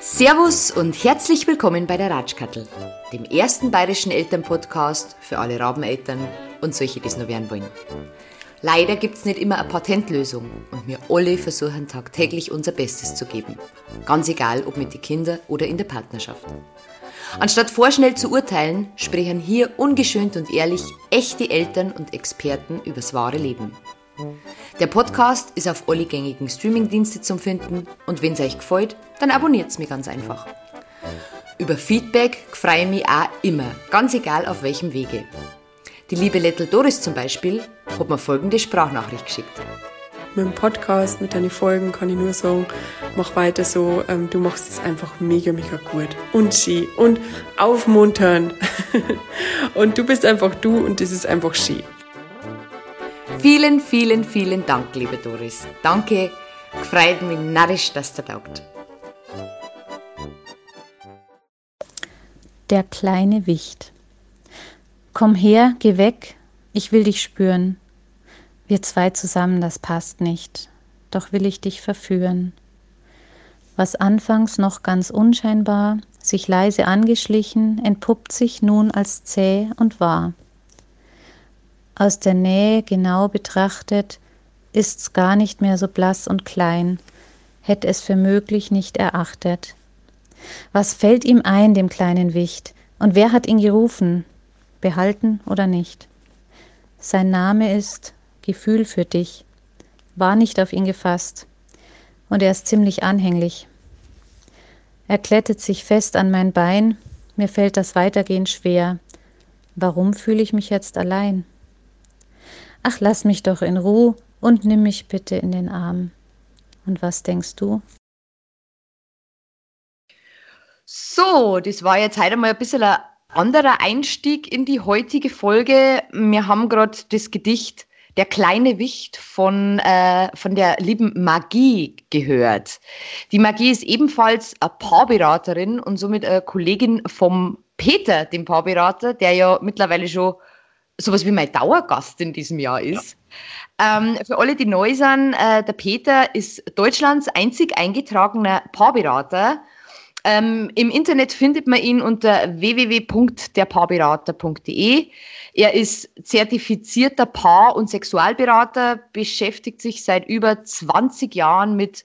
Servus und herzlich willkommen bei der Ratschkattel, dem ersten bayerischen Elternpodcast für alle Rabeneltern und solche, die es noch werden wollen. Leider gibt es nicht immer eine Patentlösung und wir alle versuchen tagtäglich unser Bestes zu geben. Ganz egal, ob mit den Kindern oder in der Partnerschaft. Anstatt vorschnell zu urteilen, sprechen hier ungeschönt und ehrlich echte Eltern und Experten übers wahre Leben. Der Podcast ist auf alle gängigen Streamingdienste zum Finden und wenn es euch gefällt, dann abonniert es mir ganz einfach. Über Feedback freue ich mich auch immer, ganz egal auf welchem Wege. Die liebe Little Doris zum Beispiel hat mir folgende Sprachnachricht geschickt. Mit dem Podcast, mit deinen Folgen kann ich nur sagen, mach weiter so, ähm, du machst es einfach mega, mega gut. Und schön und aufmuntern. und du bist einfach du und das ist einfach schön. Vielen, vielen, vielen Dank, liebe Doris. Danke, gefreut mich narrisch, dass du taugt. Der kleine Wicht. Komm her, geh weg, ich will dich spüren. Wir zwei zusammen, das passt nicht, doch will ich dich verführen. Was anfangs noch ganz unscheinbar, sich leise angeschlichen, entpuppt sich nun als zäh und wahr. Aus der Nähe genau betrachtet, ist's gar nicht mehr so blass und klein, hätt es für möglich nicht erachtet. Was fällt ihm ein, dem kleinen Wicht, und wer hat ihn gerufen, behalten oder nicht? Sein Name ist Gefühl für dich, war nicht auf ihn gefasst, und er ist ziemlich anhänglich. Er klettet sich fest an mein Bein, mir fällt das Weitergehen schwer. Warum fühle ich mich jetzt allein? Ach, lass mich doch in Ruhe und nimm mich bitte in den Arm. Und was denkst du? So, das war jetzt heute mal ein bisschen ein anderer Einstieg in die heutige Folge. Wir haben gerade das Gedicht Der kleine Wicht von, äh, von der lieben Magie gehört. Die Magie ist ebenfalls eine Paarberaterin und somit eine Kollegin vom Peter, dem Paarberater, der ja mittlerweile schon sowas wie mein Dauergast in diesem Jahr ist. Ja. Ähm, für alle, die neu sind, äh, der Peter ist Deutschlands einzig eingetragener Paarberater. Ähm, Im Internet findet man ihn unter www.derpaarberater.de. Er ist zertifizierter Paar- und Sexualberater, beschäftigt sich seit über 20 Jahren mit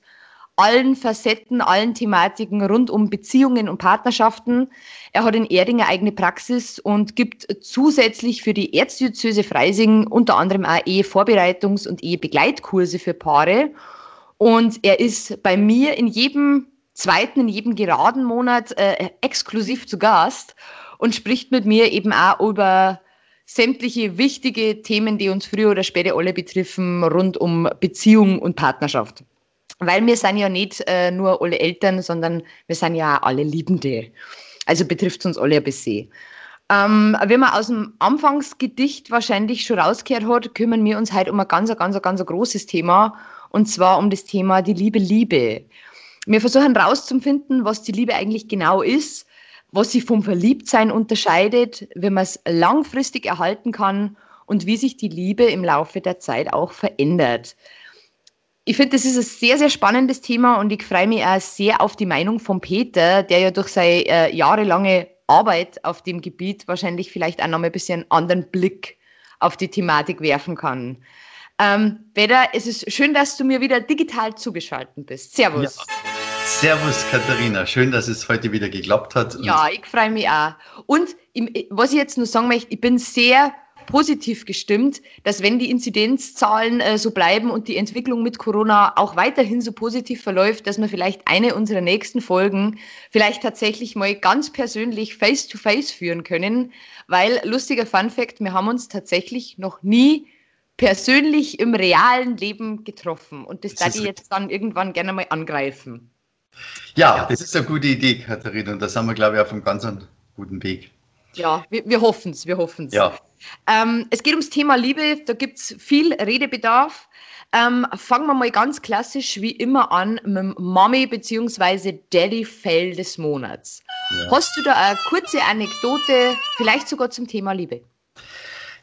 allen Facetten, allen Thematiken rund um Beziehungen und Partnerschaften. Er hat in Erding eine eigene Praxis und gibt zusätzlich für die Erzdiözese Freising unter anderem auch Ehevorbereitungs- und Ehebegleitkurse für Paare. Und er ist bei mir in jedem zweiten, in jedem geraden Monat äh, exklusiv zu Gast und spricht mit mir eben auch über sämtliche wichtige Themen, die uns früher oder später alle betreffen, rund um Beziehung und Partnerschaft weil wir sind ja nicht äh, nur alle Eltern, sondern wir sind ja alle Liebende. Also betrifft es uns alle ein bisschen. Ähm, wie man aus dem Anfangsgedicht wahrscheinlich schon rausgehört hat, kümmern wir uns heute um ein ganz, ganz, ganz großes Thema und zwar um das Thema die liebe Liebe. Wir versuchen herauszufinden, was die Liebe eigentlich genau ist, was sie vom Verliebtsein unterscheidet, wie man es langfristig erhalten kann und wie sich die Liebe im Laufe der Zeit auch verändert ich finde, das ist ein sehr, sehr spannendes Thema und ich freue mich auch sehr auf die Meinung von Peter, der ja durch seine äh, jahrelange Arbeit auf dem Gebiet wahrscheinlich vielleicht auch noch mal ein bisschen einen anderen Blick auf die Thematik werfen kann. Ähm, Peter, es ist schön, dass du mir wieder digital zugeschaltet bist. Servus. Ja. Servus, Katharina. Schön, dass es heute wieder geklappt hat. Ja, ich freue mich auch. Und was ich jetzt nur sagen möchte, ich bin sehr positiv gestimmt, dass wenn die Inzidenzzahlen äh, so bleiben und die Entwicklung mit Corona auch weiterhin so positiv verläuft, dass wir vielleicht eine unserer nächsten Folgen vielleicht tatsächlich mal ganz persönlich face-to-face -face führen können, weil lustiger Fun fact, wir haben uns tatsächlich noch nie persönlich im realen Leben getroffen und das, das werde ich jetzt dann irgendwann gerne mal angreifen. Ja, das ist eine gute Idee, Katharina, und da sind wir, glaube ich, auf einem ganz guten Weg. Ja, wir, wir hoffen es, wir hoffen es. Ja. Ähm, es geht ums Thema Liebe, da gibt es viel Redebedarf. Ähm, fangen wir mal ganz klassisch wie immer an mit dem Mommy bzw. Daddy Fail des Monats. Ja. Hast du da eine kurze Anekdote, vielleicht sogar zum Thema Liebe?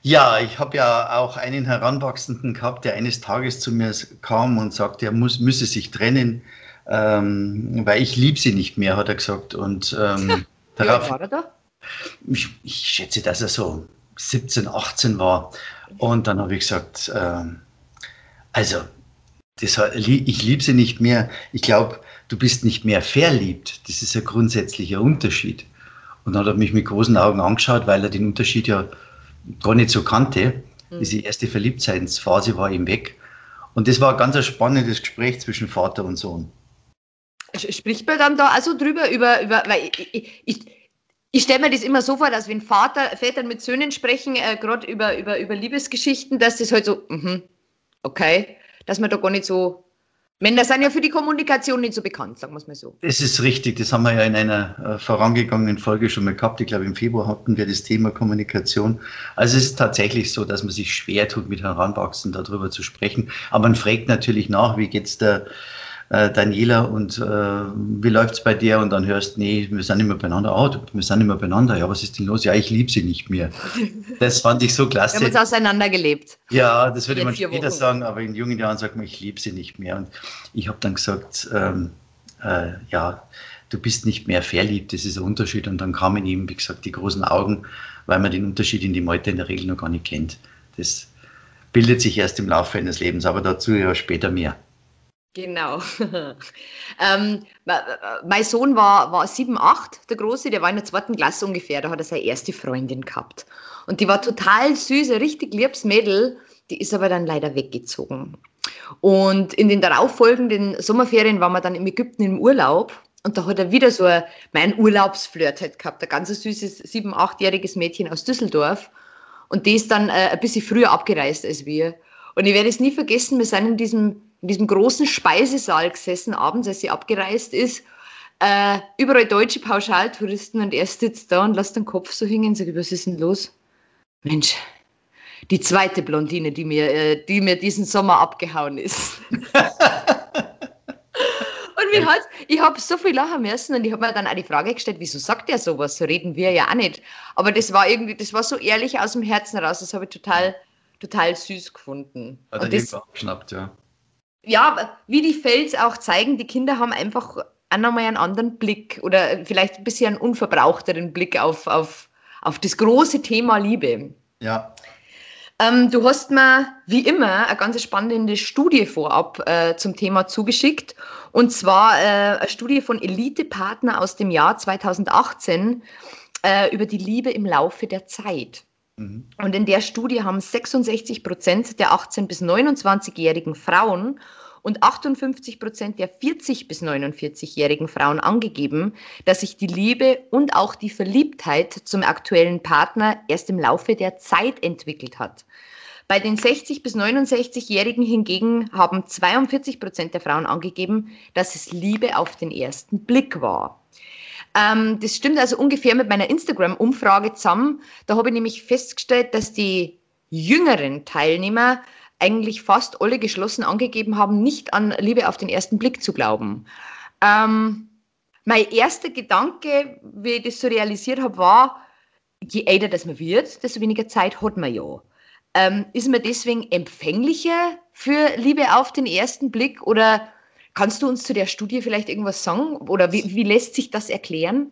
Ja, ich habe ja auch einen Heranwachsenden gehabt, der eines Tages zu mir kam und sagte, er muss, müsse sich trennen, ähm, weil ich liebe sie nicht mehr, hat er gesagt. Und ähm, darauf, war er da? Ich, ich, schätze, dass er so 17, 18 war. Und dann habe ich gesagt, ähm, also, das, ich liebe sie nicht mehr. Ich glaube, du bist nicht mehr verliebt. Das ist ein grundsätzlicher Unterschied. Und dann hat er mich mit großen Augen angeschaut, weil er den Unterschied ja gar nicht so kannte. Mhm. Diese erste Verliebtheitsphase war ihm weg. Und das war ein ganz spannendes Gespräch zwischen Vater und Sohn. Spricht man dann da also drüber, über, über weil ich, ich, ich, stelle mir das immer so vor, dass wenn Vater, Väter mit Söhnen sprechen, äh, gerade über, über, über Liebesgeschichten, dass das halt so, mh, okay, dass man da gar nicht so Männer sind ja für die Kommunikation nicht so bekannt, sagen wir es mal so. Das ist richtig, das haben wir ja in einer äh, vorangegangenen Folge schon mal gehabt. Ich glaube, im Februar hatten wir das Thema Kommunikation. Also es ist tatsächlich so, dass man sich schwer tut, mit Heranwachsenden darüber zu sprechen. Aber man fragt natürlich nach, wie geht es der äh, Daniela und äh, wie läuft es bei dir? Und dann hörst, nee, wir sind nicht mehr beieinander. Oh, wir sind nicht mehr beieinander. Ja, was ist denn los? Ja, ich liebe sie nicht mehr. Das fand ich so klasse. Wir haben uns auseinandergelebt. Ja, das würde man später sagen, aber in jungen Jahren sagt man, ich liebe sie nicht mehr. Und ich habe dann gesagt, ähm, äh, ja, du bist nicht mehr verliebt, das ist ein Unterschied. Und dann kamen ihm, wie gesagt, die großen Augen, weil man den Unterschied in die Meute in der Regel noch gar nicht kennt. Das bildet sich erst im Laufe eines Lebens, aber dazu ja später mehr. Genau. ähm, mein Sohn war, war sieben, acht, der Große, der war in der zweiten Klasse ungefähr, da hat er seine erste Freundin gehabt. Und die war total süß, ein richtig liebes Mädel, die ist aber dann leider weggezogen. Und in den darauffolgenden Sommerferien waren wir dann in Ägypten im Urlaub und da hat er wieder so ein, mein Urlaubsflirt halt gehabt, ein ganz süßes sieben-, achtjähriges Mädchen aus Düsseldorf. Und die ist dann äh, ein bisschen früher abgereist als wir. Und ich werde es nie vergessen, wir sind in diesem in diesem großen Speisesaal gesessen, abends, als sie abgereist ist. Äh, überall deutsche Pauschaltouristen und er sitzt da und lässt den Kopf so hängen und sagt, was ist denn los? Mensch, die zweite Blondine, die mir, äh, die mir diesen Sommer abgehauen ist. und wie hat, ich habe so viel lachen müssen und ich habe mir dann auch die Frage gestellt, wieso sagt er sowas? So reden wir ja auch nicht. Aber das war irgendwie, das war so ehrlich aus dem Herzen raus, das habe ich total, total süß gefunden. Hat er das, geschnappt, ja ja, wie die Fels auch zeigen, die Kinder haben einfach nochmal einen anderen Blick oder vielleicht ein bisschen einen unverbrauchteren Blick auf, auf, auf das große Thema Liebe. Ja. Ähm, du hast mir wie immer eine ganz spannende Studie vorab äh, zum Thema zugeschickt. Und zwar äh, eine Studie von Elite-Partner aus dem Jahr 2018 äh, über die Liebe im Laufe der Zeit. Mhm. Und in der Studie haben 66 Prozent der 18- bis 29-jährigen Frauen und 58 Prozent der 40- bis 49-jährigen Frauen angegeben, dass sich die Liebe und auch die Verliebtheit zum aktuellen Partner erst im Laufe der Zeit entwickelt hat. Bei den 60- bis 69-Jährigen hingegen haben 42 Prozent der Frauen angegeben, dass es Liebe auf den ersten Blick war. Ähm, das stimmt also ungefähr mit meiner Instagram-Umfrage zusammen. Da habe ich nämlich festgestellt, dass die jüngeren Teilnehmer eigentlich fast alle geschlossen angegeben haben, nicht an Liebe auf den ersten Blick zu glauben. Ähm, mein erster Gedanke, wie ich das so realisiert habe, war, je älter das man wird, desto weniger Zeit hat man ja. Ähm, ist man deswegen empfänglicher für Liebe auf den ersten Blick oder Kannst du uns zu der Studie vielleicht irgendwas sagen oder wie, wie lässt sich das erklären?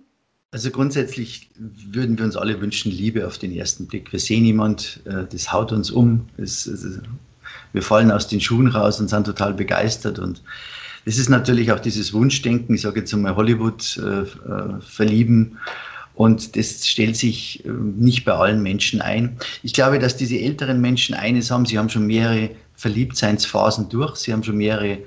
Also grundsätzlich würden wir uns alle wünschen, Liebe auf den ersten Blick. Wir sehen jemand, äh, das haut uns um, es, wir fallen aus den Schuhen raus und sind total begeistert. Und das ist natürlich auch dieses Wunschdenken, ich sage jetzt einmal Hollywood äh, äh, verlieben. Und das stellt sich äh, nicht bei allen Menschen ein. Ich glaube, dass diese älteren Menschen eines haben, sie haben schon mehrere Verliebtseinsphasen durch, sie haben schon mehrere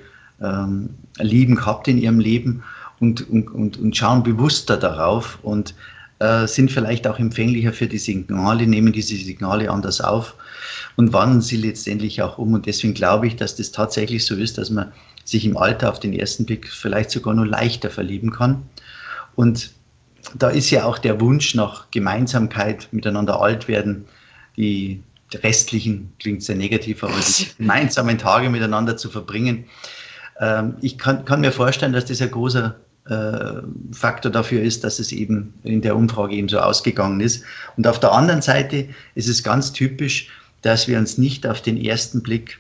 ähm, Lieben gehabt in ihrem Leben und, und, und, schauen bewusster darauf und äh, sind vielleicht auch empfänglicher für die Signale, nehmen diese Signale anders auf und wandeln sie letztendlich auch um. Und deswegen glaube ich, dass das tatsächlich so ist, dass man sich im Alter auf den ersten Blick vielleicht sogar nur leichter verlieben kann. Und da ist ja auch der Wunsch nach Gemeinsamkeit, miteinander alt werden, die restlichen, klingt sehr negativ, aber die gemeinsamen Tage miteinander zu verbringen, ähm, ich kann, kann, mir vorstellen, dass das ein großer äh, Faktor dafür ist, dass es eben in der Umfrage eben so ausgegangen ist. Und auf der anderen Seite ist es ganz typisch, dass wir uns nicht auf den ersten Blick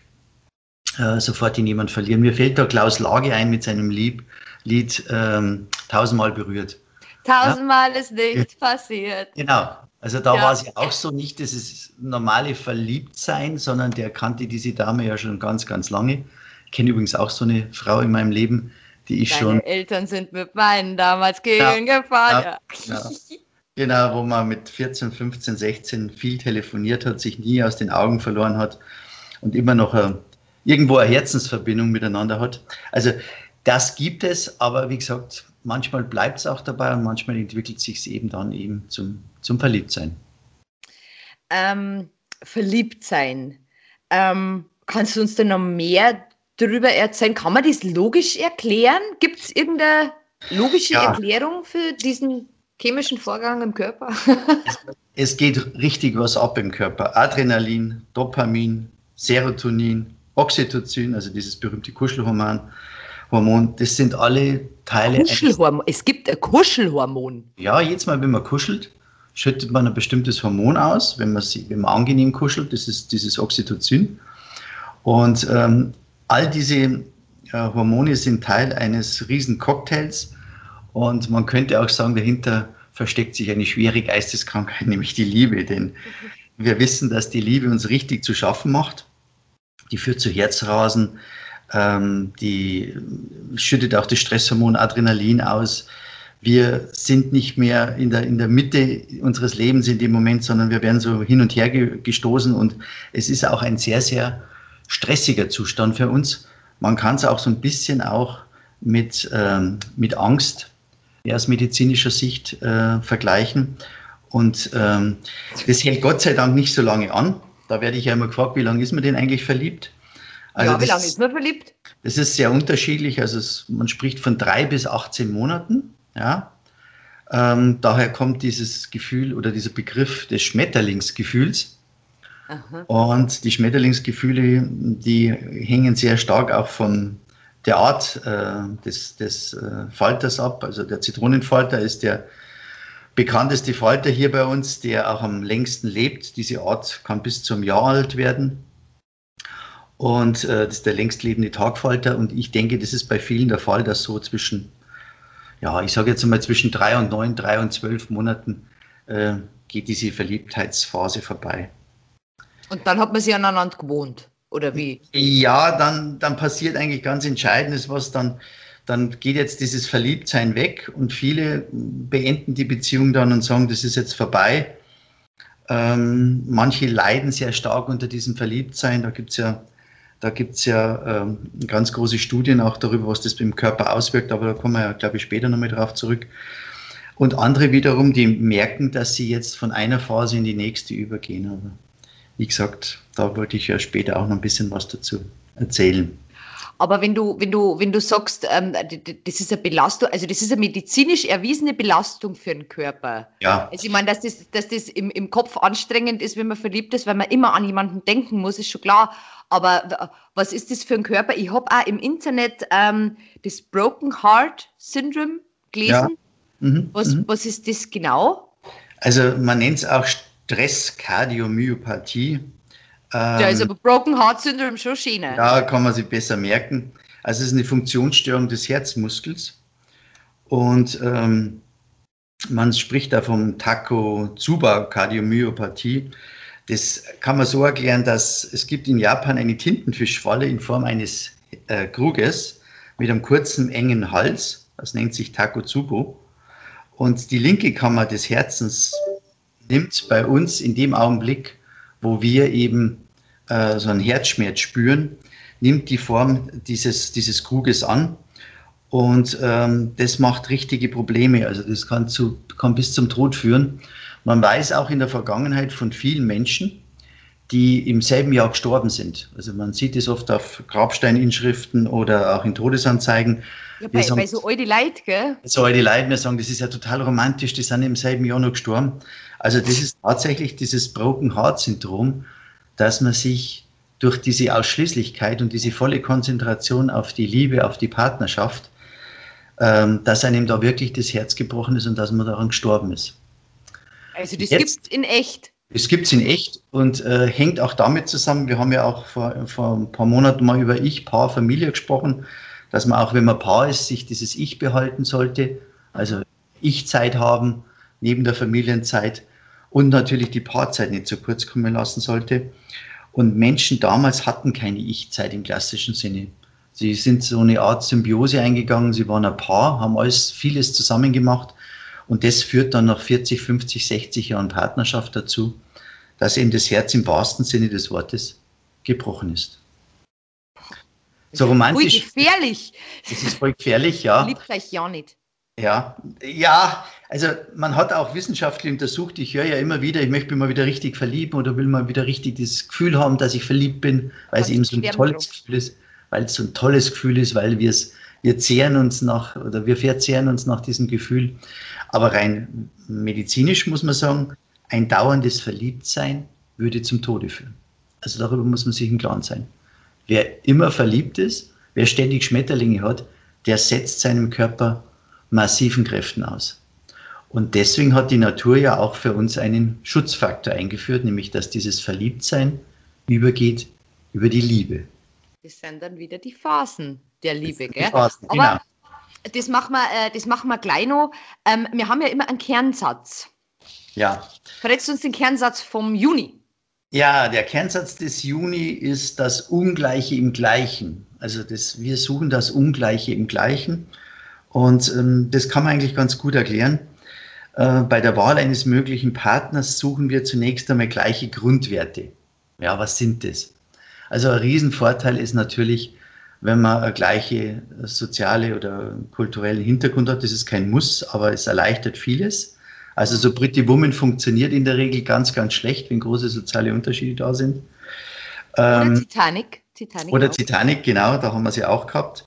äh, sofort in jemand verlieren. Mir fällt da Klaus Lage ein mit seinem Lied, Lied ähm, Tausendmal berührt. Tausendmal ja? ist nichts passiert. Genau. Also da ja. war es ja auch so nicht das normale Verliebtsein, sondern der kannte diese Dame ja schon ganz, ganz lange. Ich kenne übrigens auch so eine Frau in meinem Leben, die ich Deine schon. Eltern sind mit meinen damals gegengefahren. Ja, ja, genau, wo man mit 14, 15, 16 viel telefoniert hat, sich nie aus den Augen verloren hat und immer noch eine, irgendwo eine Herzensverbindung miteinander hat. Also das gibt es, aber wie gesagt, manchmal bleibt es auch dabei und manchmal entwickelt sich es eben dann eben zum, zum Verliebtsein. Ähm, Verliebtsein. Ähm, kannst du uns da noch mehr darüber erzählen? Kann man das logisch erklären? Gibt es irgendeine logische ja. Erklärung für diesen chemischen Vorgang im Körper? es, es geht richtig was ab im Körper. Adrenalin, Dopamin, Serotonin, Oxytocin, also dieses berühmte Kuschelhormon, Hormon, das sind alle Teile. Kuschelhormon. Es gibt ein Kuschelhormon. Ja, jedes Mal, wenn man kuschelt, schüttet man ein bestimmtes Hormon aus, wenn man, wenn man angenehm kuschelt, das ist dieses Oxytocin. Und ähm, all diese äh, Hormone sind Teil eines riesen Cocktails und man könnte auch sagen, dahinter versteckt sich eine schwere Geisteskrankheit, nämlich die Liebe. Denn wir wissen, dass die Liebe uns richtig zu schaffen macht. Die führt zu Herzrasen, ähm, die schüttet auch das Stresshormon Adrenalin aus. Wir sind nicht mehr in der, in der Mitte unseres Lebens in dem Moment, sondern wir werden so hin und her gestoßen und es ist auch ein sehr, sehr stressiger Zustand für uns. Man kann es auch so ein bisschen auch mit, ähm, mit Angst aus medizinischer Sicht äh, vergleichen. Und ähm, das hält Gott sei Dank nicht so lange an. Da werde ich ja immer gefragt, wie lange ist man denn eigentlich verliebt? Also ja, wie lange ist man verliebt? Das ist sehr unterschiedlich. Also es, man spricht von drei bis 18 Monaten. Ja. Ähm, daher kommt dieses Gefühl oder dieser Begriff des Schmetterlingsgefühls. Aha. Und die Schmetterlingsgefühle, die hängen sehr stark auch von der Art äh, des, des äh, Falters ab. Also der Zitronenfalter ist der bekannteste Falter hier bei uns, der auch am längsten lebt. Diese Art kann bis zum Jahr alt werden. Und äh, das ist der längst lebende Tagfalter. Und ich denke, das ist bei vielen der Fall, dass so zwischen, ja, ich sage jetzt mal zwischen drei und neun, drei und zwölf Monaten äh, geht diese Verliebtheitsphase vorbei. Und dann hat man sich aneinander gewohnt, oder wie? Ja, dann, dann passiert eigentlich ganz Entscheidendes, was dann, dann geht jetzt dieses Verliebtsein weg und viele beenden die Beziehung dann und sagen, das ist jetzt vorbei. Ähm, manche leiden sehr stark unter diesem Verliebtsein. Da gibt es ja, da gibt's ja ähm, ganz große Studien auch darüber, was das im Körper auswirkt, aber da kommen wir ja, glaube ich, später nochmal drauf zurück. Und andere wiederum, die merken, dass sie jetzt von einer Phase in die nächste übergehen. Aber wie gesagt, da wollte ich ja später auch noch ein bisschen was dazu erzählen. Aber wenn du, wenn du, wenn du sagst, ähm, das ist eine Belastung, also das ist eine medizinisch erwiesene Belastung für den Körper. Ja. Also ich meine, dass das, dass das im, im Kopf anstrengend ist, wenn man verliebt ist, weil man immer an jemanden denken muss, ist schon klar. Aber was ist das für ein Körper? Ich habe auch im Internet ähm, das Broken Heart Syndrome gelesen. Ja. Mhm. Was, mhm. was ist das genau? Also man nennt es auch Stresskardiomyopathie. Ja, ist ähm, aber Broken Heart Syndrome schon schön. Da kann man sich besser merken. Also es ist eine Funktionsstörung des Herzmuskels und ähm, man spricht da vom Takotsuba-Kardiomyopathie. Das kann man so erklären, dass es gibt in Japan eine Tintenfischfalle in Form eines äh, Kruges mit einem kurzen, engen Hals. Das nennt sich Takotsubo. Und die linke Kammer des Herzens nimmt bei uns in dem Augenblick, wo wir eben äh, so einen Herzschmerz spüren, nimmt die Form dieses, dieses Kruges an. Und ähm, das macht richtige Probleme. Also das kann, zu, kann bis zum Tod führen. Man weiß auch in der Vergangenheit von vielen Menschen, die im selben Jahr gestorben sind. Also man sieht es oft auf Grabsteininschriften oder auch in Todesanzeigen. Ja, bei, sagen, bei so alte Leute, gell? So alte Leute, wir sagen, das ist ja total romantisch, die sind im selben Jahr noch gestorben. Also das ist tatsächlich dieses Broken Heart Syndrom, dass man sich durch diese Ausschließlichkeit und diese volle Konzentration auf die Liebe, auf die Partnerschaft, ähm, dass einem da wirklich das Herz gebrochen ist und dass man daran gestorben ist. Also das gibt es in echt. Es gibt es in echt und äh, hängt auch damit zusammen, wir haben ja auch vor, vor ein paar Monaten mal über Ich, Paar, Familie gesprochen, dass man auch, wenn man Paar ist, sich dieses Ich behalten sollte, also Ich-Zeit haben neben der Familienzeit und natürlich die Paarzeit nicht zu kurz kommen lassen sollte. Und Menschen damals hatten keine Ich-Zeit im klassischen Sinne. Sie sind so eine Art Symbiose eingegangen, sie waren ein Paar, haben alles, vieles zusammen gemacht und das führt dann nach 40, 50, 60 Jahren Partnerschaft dazu, dass eben das Herz im wahrsten Sinne des Wortes gebrochen ist. So romantisch. Voll gefährlich. Das ist voll gefährlich, ja. Liebt euch ja nicht. Ja, ja, also man hat auch wissenschaftlich untersucht, ich höre ja immer wieder, ich möchte mich mal wieder richtig verlieben oder will mal wieder richtig das Gefühl haben, dass ich verliebt bin, weil es eben so ein tolles Gefühl ist, weil es so ein tolles Gefühl ist, weil wir es, wir zehren uns nach, oder wir verzehren uns nach diesem Gefühl. Aber rein medizinisch muss man sagen, ein dauerndes Verliebtsein würde zum Tode führen. Also darüber muss man sich im Klaren sein. Wer immer verliebt ist, wer ständig Schmetterlinge hat, der setzt seinem Körper massiven Kräften aus. Und deswegen hat die Natur ja auch für uns einen Schutzfaktor eingeführt, nämlich dass dieses Verliebtsein übergeht über die Liebe. Das sind dann wieder die Phasen der Liebe, gell? Phasen, Aber genau das machen wir, äh, das machen wir gleich noch. Ähm, wir haben ja immer einen Kernsatz. Ja. Verrätst du uns den Kernsatz vom Juni? Ja, der Kernsatz des Juni ist das Ungleiche im Gleichen. Also das, wir suchen das Ungleiche im Gleichen. Und ähm, das kann man eigentlich ganz gut erklären. Äh, bei der Wahl eines möglichen Partners suchen wir zunächst einmal gleiche Grundwerte. Ja, was sind das? Also ein Riesenvorteil ist natürlich, wenn man eine gleiche soziale oder kulturelle Hintergrund hat. Das ist kein Muss, aber es erleichtert vieles. Also so Pretty Woman funktioniert in der Regel ganz, ganz schlecht, wenn große soziale Unterschiede da sind. Oder ähm, Titanic. Titanic oder auch. Titanic, genau, da haben wir sie auch gehabt.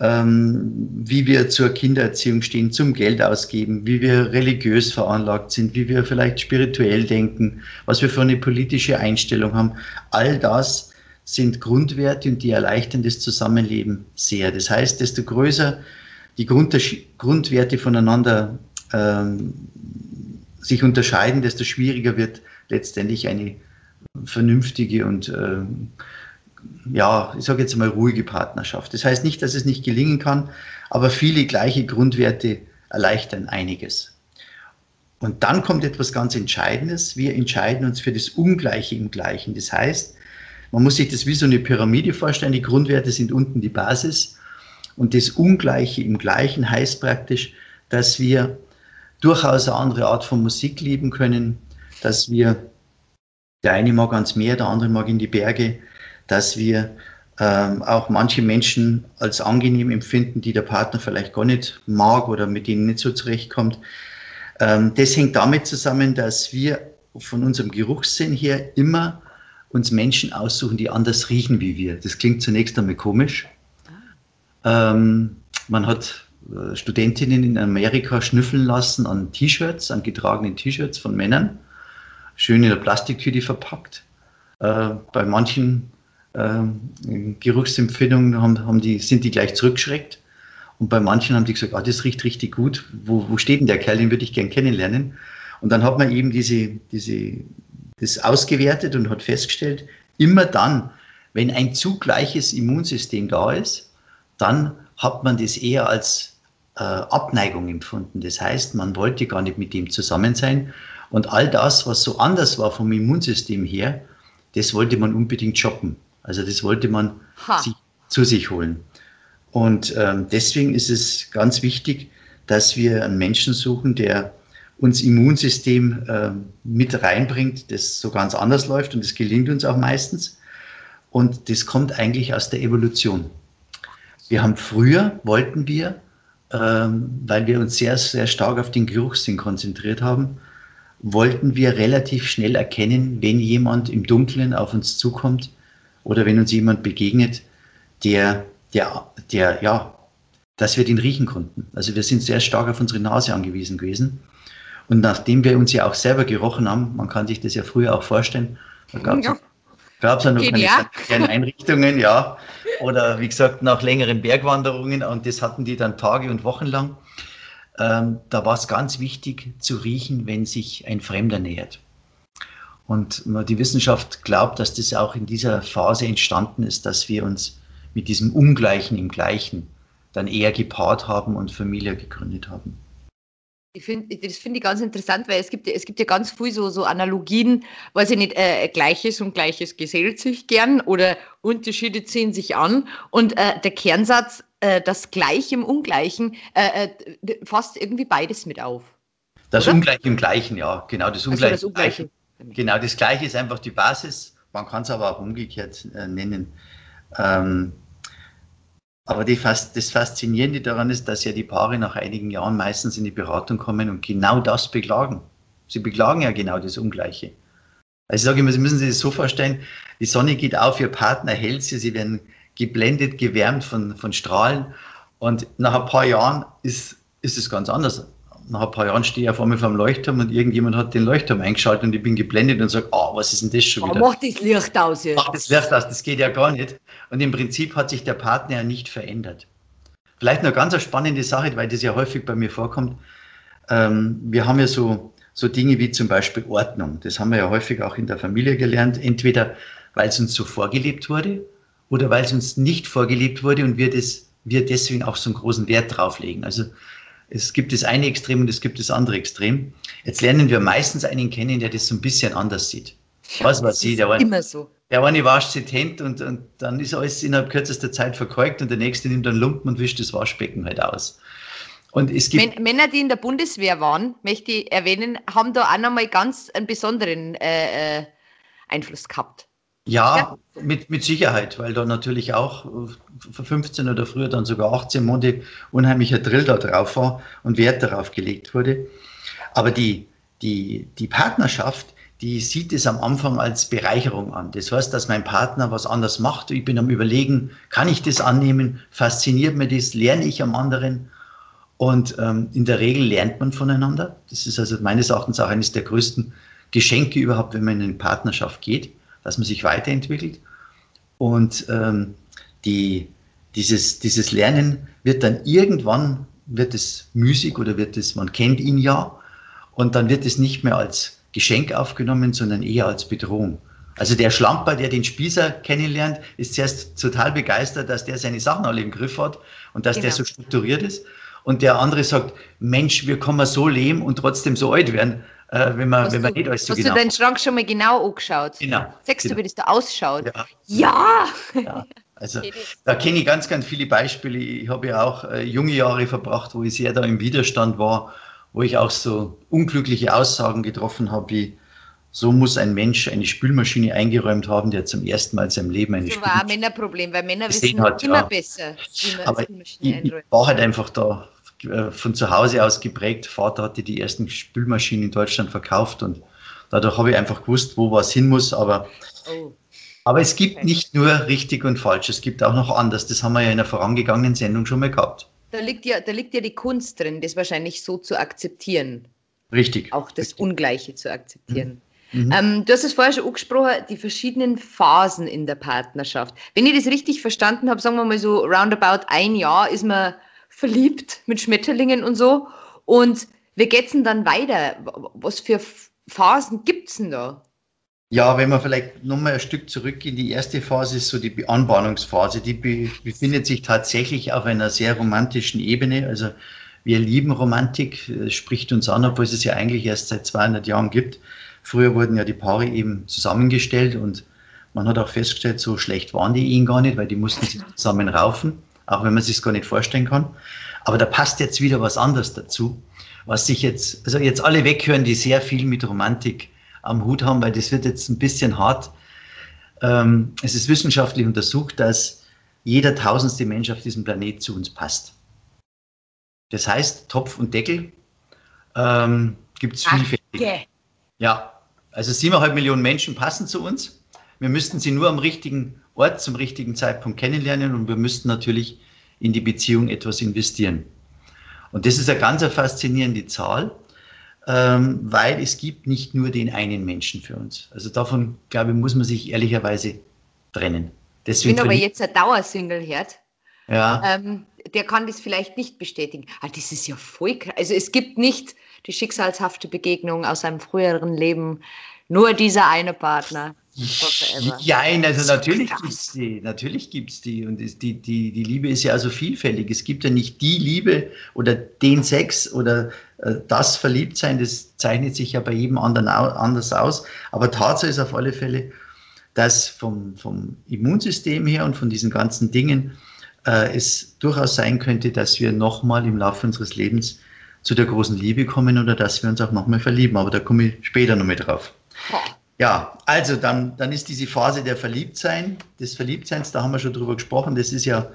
Ähm, wie wir zur Kindererziehung stehen, zum Geld ausgeben, wie wir religiös veranlagt sind, wie wir vielleicht spirituell denken, was wir für eine politische Einstellung haben. All das sind Grundwerte und die erleichtern das Zusammenleben sehr. Das heißt, desto größer die Grundwerte voneinander ähm, sich unterscheiden, desto schwieriger wird letztendlich eine vernünftige und äh, ja, ich sage jetzt mal ruhige Partnerschaft. Das heißt nicht, dass es nicht gelingen kann, aber viele gleiche Grundwerte erleichtern einiges. Und dann kommt etwas ganz Entscheidendes. Wir entscheiden uns für das Ungleiche im Gleichen. Das heißt, man muss sich das wie so eine Pyramide vorstellen. Die Grundwerte sind unten die Basis. Und das Ungleiche im Gleichen heißt praktisch, dass wir durchaus eine andere Art von Musik lieben können, dass wir, der eine mag ans Meer, der andere mag in die Berge, dass wir ähm, auch manche Menschen als angenehm empfinden, die der Partner vielleicht gar nicht mag oder mit denen nicht so zurechtkommt. Ähm, das hängt damit zusammen, dass wir von unserem Geruchssinn her immer uns Menschen aussuchen, die anders riechen wie wir. Das klingt zunächst einmal komisch. Ähm, man hat äh, Studentinnen in Amerika schnüffeln lassen an T-Shirts, an getragenen T-Shirts von Männern, schön in der Plastiktüte verpackt. Äh, bei manchen äh, Geruchsempfindungen haben, haben die, sind die gleich zurückgeschreckt. Und bei manchen haben die gesagt, ah, das riecht richtig gut. Wo, wo steht denn der Kerl? Den würde ich gern kennenlernen. Und dann hat man eben diese, diese das ausgewertet und hat festgestellt, immer dann, wenn ein zugleiches Immunsystem da ist, dann hat man das eher als äh, Abneigung empfunden. Das heißt, man wollte gar nicht mit dem zusammen sein. Und all das, was so anders war vom Immunsystem her, das wollte man unbedingt shoppen. Also das wollte man sich, zu sich holen. Und ähm, deswegen ist es ganz wichtig, dass wir einen Menschen suchen, der uns Immunsystem äh, mit reinbringt, das so ganz anders läuft und das gelingt uns auch meistens. Und das kommt eigentlich aus der Evolution. Wir haben früher, wollten wir, ähm, weil wir uns sehr, sehr stark auf den Geruchssinn konzentriert haben, wollten wir relativ schnell erkennen, wenn jemand im Dunkeln auf uns zukommt oder wenn uns jemand begegnet, der, der, der, ja, dass wir den riechen konnten. Also wir sind sehr stark auf unsere Nase angewiesen gewesen. Und nachdem wir uns ja auch selber gerochen haben, man kann sich das ja früher auch vorstellen, da gab es ja. ja noch keine, keine Einrichtungen, ja. oder wie gesagt nach längeren Bergwanderungen und das hatten die dann Tage und Wochen lang. Ähm, da war es ganz wichtig zu riechen, wenn sich ein Fremder nähert. Und die Wissenschaft glaubt, dass das auch in dieser Phase entstanden ist, dass wir uns mit diesem Ungleichen im Gleichen dann eher gepaart haben und Familie gegründet haben. Ich find, das finde ich ganz interessant, weil es gibt, es gibt ja ganz viel so, so Analogien, weiß ich nicht, äh, Gleiches und Gleiches gesellt sich gern oder Unterschiede ziehen sich an. Und äh, der Kernsatz, äh, das Gleiche im Ungleichen, äh, äh, fasst irgendwie beides mit auf. Das oder? Ungleiche im Gleichen, ja, genau, das Ungleiche. Also das Ungleiche. Genau, das Gleiche ist einfach die Basis. Man kann es aber auch umgekehrt äh, nennen. Ähm, aber die, das Faszinierende daran ist, dass ja die Paare nach einigen Jahren meistens in die Beratung kommen und genau das beklagen. Sie beklagen ja genau das Ungleiche. Also ich sage immer, Sie müssen sich das so vorstellen, die Sonne geht auf, Ihr Partner hält sie, Sie werden geblendet, gewärmt von, von Strahlen und nach ein paar Jahren ist, ist es ganz anders nach ein paar Jahren stehe ich auf einmal vor dem Leuchtturm und irgendjemand hat den Leuchtturm eingeschaltet und ich bin geblendet und sage, oh, was ist denn das schon wieder? Mach das Licht aus jetzt. Mach das Licht aus, das geht ja gar nicht. Und im Prinzip hat sich der Partner ja nicht verändert. Vielleicht noch ganz eine spannende Sache, weil das ja häufig bei mir vorkommt. Ähm, wir haben ja so, so Dinge wie zum Beispiel Ordnung. Das haben wir ja häufig auch in der Familie gelernt. Entweder weil es uns so vorgelebt wurde oder weil es uns nicht vorgelebt wurde und wir, das, wir deswegen auch so einen großen Wert drauf legen. Also es gibt das eine Extrem und es gibt das andere Extrem. Jetzt lernen wir meistens einen kennen, der das so ein bisschen anders sieht. Was war sie? Der war, immer so. Der eine sich Hände und, und dann ist alles innerhalb kürzester Zeit verkorkt und der nächste nimmt einen Lumpen und wischt das Waschbecken halt aus. Und es gibt Männer, die in der Bundeswehr waren, möchte ich erwähnen, haben da auch nochmal ganz einen besonderen äh, äh Einfluss gehabt. Ja, ja, Mit, mit Sicherheit, weil da natürlich auch für 15 oder früher dann sogar 18 Monate unheimlicher Drill da drauf war und Wert darauf gelegt wurde. Aber die, die, die Partnerschaft, die sieht es am Anfang als Bereicherung an. Das heißt, dass mein Partner was anders macht. Ich bin am Überlegen, kann ich das annehmen? Fasziniert mir das? Lerne ich am anderen? Und ähm, in der Regel lernt man voneinander. Das ist also meines Erachtens auch eines der größten Geschenke überhaupt, wenn man in eine Partnerschaft geht dass man sich weiterentwickelt. Und ähm, die, dieses, dieses Lernen wird dann irgendwann, wird es müßig oder wird es, man kennt ihn ja, und dann wird es nicht mehr als Geschenk aufgenommen, sondern eher als Bedrohung. Also der Schlamper, der den Spießer kennenlernt, ist zuerst total begeistert, dass der seine Sachen alle im Griff hat und dass genau. der so strukturiert ist. Und der andere sagt, Mensch, wir können so leben und trotzdem so alt werden äh, wenn man, wenn man du, nicht alles so hast genau. Hast du deinen Schrank schon mal genau angeschaut? Genau. Sagst genau. du, wie das da ausschaut? Ja. Ja! ja. Also da kenne ich ganz, ganz viele Beispiele. Ich habe ja auch äh, junge Jahre verbracht, wo ich sehr da im Widerstand war, wo ich auch so unglückliche Aussagen getroffen habe, wie so muss ein Mensch eine Spülmaschine eingeräumt haben, der zum ersten Mal in seinem Leben eine Spülmaschine. Das war ein Männerproblem, weil Männer wissen hat, immer ja. besser, wie man Aber ich, ich war halt einfach da von zu Hause aus geprägt. Vater hatte die ersten Spülmaschinen in Deutschland verkauft und dadurch habe ich einfach gewusst, wo was hin muss. Aber, oh. aber es gibt okay. nicht nur richtig und falsch, es gibt auch noch anders. Das haben wir ja in der vorangegangenen Sendung schon mal gehabt. Da liegt ja, da liegt ja die Kunst drin, das wahrscheinlich so zu akzeptieren. Richtig. Auch das richtig. Ungleiche zu akzeptieren. Mhm. mhm. Ähm, du hast es vorher schon angesprochen, die verschiedenen Phasen in der Partnerschaft. Wenn ich das richtig verstanden habe, sagen wir mal so roundabout ein Jahr ist man verliebt mit Schmetterlingen und so. Und wie geht's denn dann weiter? Was für Phasen gibt's denn da? Ja, wenn man vielleicht nochmal ein Stück zurück in die erste Phase ist, so die Anbahnungsphase, die befindet sich tatsächlich auf einer sehr romantischen Ebene. Also wir lieben Romantik, es spricht uns an, obwohl es es ja eigentlich erst seit 200 Jahren gibt. Früher wurden ja die Paare eben zusammengestellt und man hat auch festgestellt, so schlecht waren die Ehen gar nicht, weil die mussten sich zusammen raufen auch wenn man sich gar nicht vorstellen kann. Aber da passt jetzt wieder was anderes dazu, was sich jetzt, also jetzt alle weghören, die sehr viel mit Romantik am Hut haben, weil das wird jetzt ein bisschen hart. Ähm, es ist wissenschaftlich untersucht, dass jeder tausendste Mensch auf diesem Planet zu uns passt. Das heißt, Topf und Deckel ähm, gibt es vielfältig. Ja, also siebeneinhalb Millionen Menschen passen zu uns. Wir müssten sie nur am richtigen Ort zum richtigen Zeitpunkt kennenlernen und wir müssten natürlich in die Beziehung etwas investieren. Und das ist eine ganz faszinierende Zahl, ähm, weil es gibt nicht nur den einen Menschen für uns. Also davon, glaube ich, muss man sich ehrlicherweise trennen. Deswegen ich bin aber jetzt ein Dauersingle-Herd. Ja. Ähm, der kann das vielleicht nicht bestätigen. Aber ah, das ist ja voll krass. Also es gibt nicht die schicksalshafte Begegnung aus einem früheren Leben. Nur dieser eine Partner. Ja, also natürlich gibt es die, natürlich gibt es die. Und die, die, die Liebe ist ja also vielfältig. Es gibt ja nicht die Liebe oder den Sex oder äh, das Verliebtsein, das zeichnet sich ja bei jedem anderen anders aus. Aber Tatsache ist auf alle Fälle, dass vom, vom Immunsystem her und von diesen ganzen Dingen äh, es durchaus sein könnte, dass wir nochmal im Laufe unseres Lebens zu der großen Liebe kommen oder dass wir uns auch nochmal verlieben. Aber da komme ich später noch mit drauf. Ja, also dann, dann ist diese Phase der Verliebtsein, des Verliebtseins, da haben wir schon drüber gesprochen, das ist ja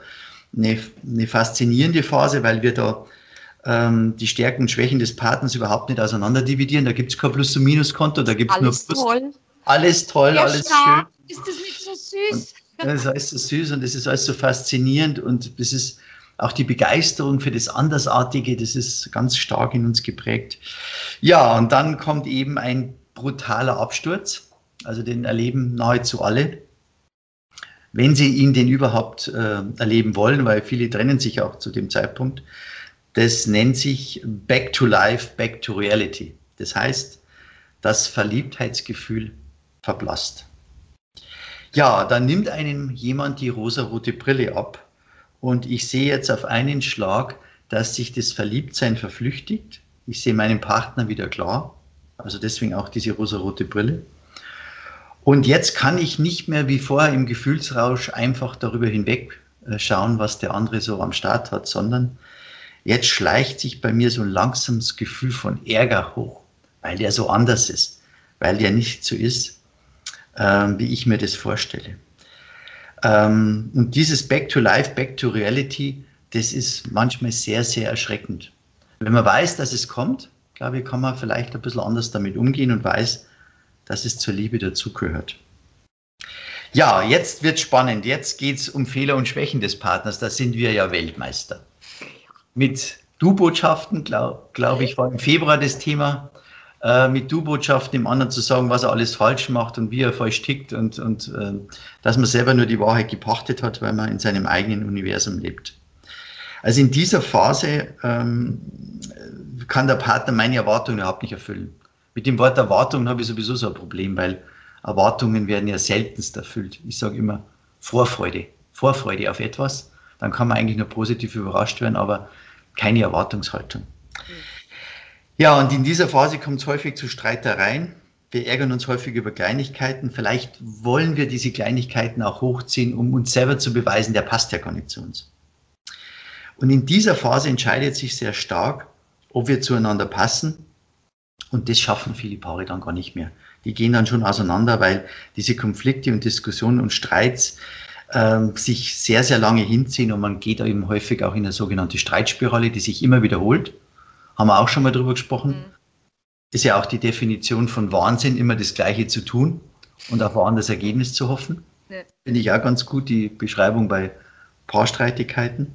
eine, eine faszinierende Phase, weil wir da ähm, die Stärken und Schwächen des Partners überhaupt nicht auseinander dividieren. Da gibt es kein Plus- und Minuskonto, da gibt es nur Plus. Toll. Alles toll, ja, alles schön. Ist das nicht so süß? Und das ist alles so süß und das ist alles so faszinierend und das ist auch die Begeisterung für das Andersartige, das ist ganz stark in uns geprägt. Ja, und dann kommt eben ein brutaler Absturz, also den erleben nahezu alle, wenn sie ihn denn überhaupt äh, erleben wollen, weil viele trennen sich auch zu dem Zeitpunkt. Das nennt sich Back to Life, Back to Reality. Das heißt, das Verliebtheitsgefühl verblasst. Ja, dann nimmt einem jemand die rosarote Brille ab und ich sehe jetzt auf einen Schlag, dass sich das Verliebtsein verflüchtigt. Ich sehe meinen Partner wieder klar, also deswegen auch diese rosarote Brille. Und jetzt kann ich nicht mehr wie vorher im Gefühlsrausch einfach darüber hinweg äh, schauen, was der andere so am Start hat, sondern jetzt schleicht sich bei mir so ein langsames Gefühl von Ärger hoch, weil der so anders ist, weil der nicht so ist, ähm, wie ich mir das vorstelle. Ähm, und dieses Back to Life, Back to Reality, das ist manchmal sehr, sehr erschreckend. Wenn man weiß, dass es kommt, glaube ich, kann man vielleicht ein bisschen anders damit umgehen und weiß, dass es zur Liebe dazugehört. Ja, jetzt wird spannend. Jetzt geht es um Fehler und Schwächen des Partners. Da sind wir ja Weltmeister. Mit Du-Botschaften, glaube glaub ich, war im Februar das Thema äh, mit Du-Botschaften dem anderen zu sagen, was er alles falsch macht und wie er falsch tickt und, und äh, dass man selber nur die Wahrheit gepachtet hat, weil man in seinem eigenen Universum lebt. Also in dieser Phase ähm, kann der Partner meine Erwartungen überhaupt nicht erfüllen. Mit dem Wort Erwartungen habe ich sowieso so ein Problem, weil Erwartungen werden ja seltenst erfüllt. Ich sage immer Vorfreude, Vorfreude auf etwas, dann kann man eigentlich nur positiv überrascht werden, aber keine Erwartungshaltung. Ja, und in dieser Phase kommt es häufig zu Streitereien. Wir ärgern uns häufig über Kleinigkeiten. Vielleicht wollen wir diese Kleinigkeiten auch hochziehen, um uns selber zu beweisen, der passt ja gar nicht zu uns. Und in dieser Phase entscheidet sich sehr stark, ob wir zueinander passen. Und das schaffen viele Paare dann gar nicht mehr. Die gehen dann schon auseinander, weil diese Konflikte und Diskussionen und Streits ähm, sich sehr, sehr lange hinziehen und man geht eben häufig auch in eine sogenannte Streitspirale, die sich immer wiederholt haben wir auch schon mal drüber gesprochen. Mhm. Ist ja auch die Definition von Wahnsinn, immer das Gleiche zu tun und auf ein anderes Ergebnis zu hoffen. Ja. Finde ich auch ganz gut, die Beschreibung bei Paarstreitigkeiten.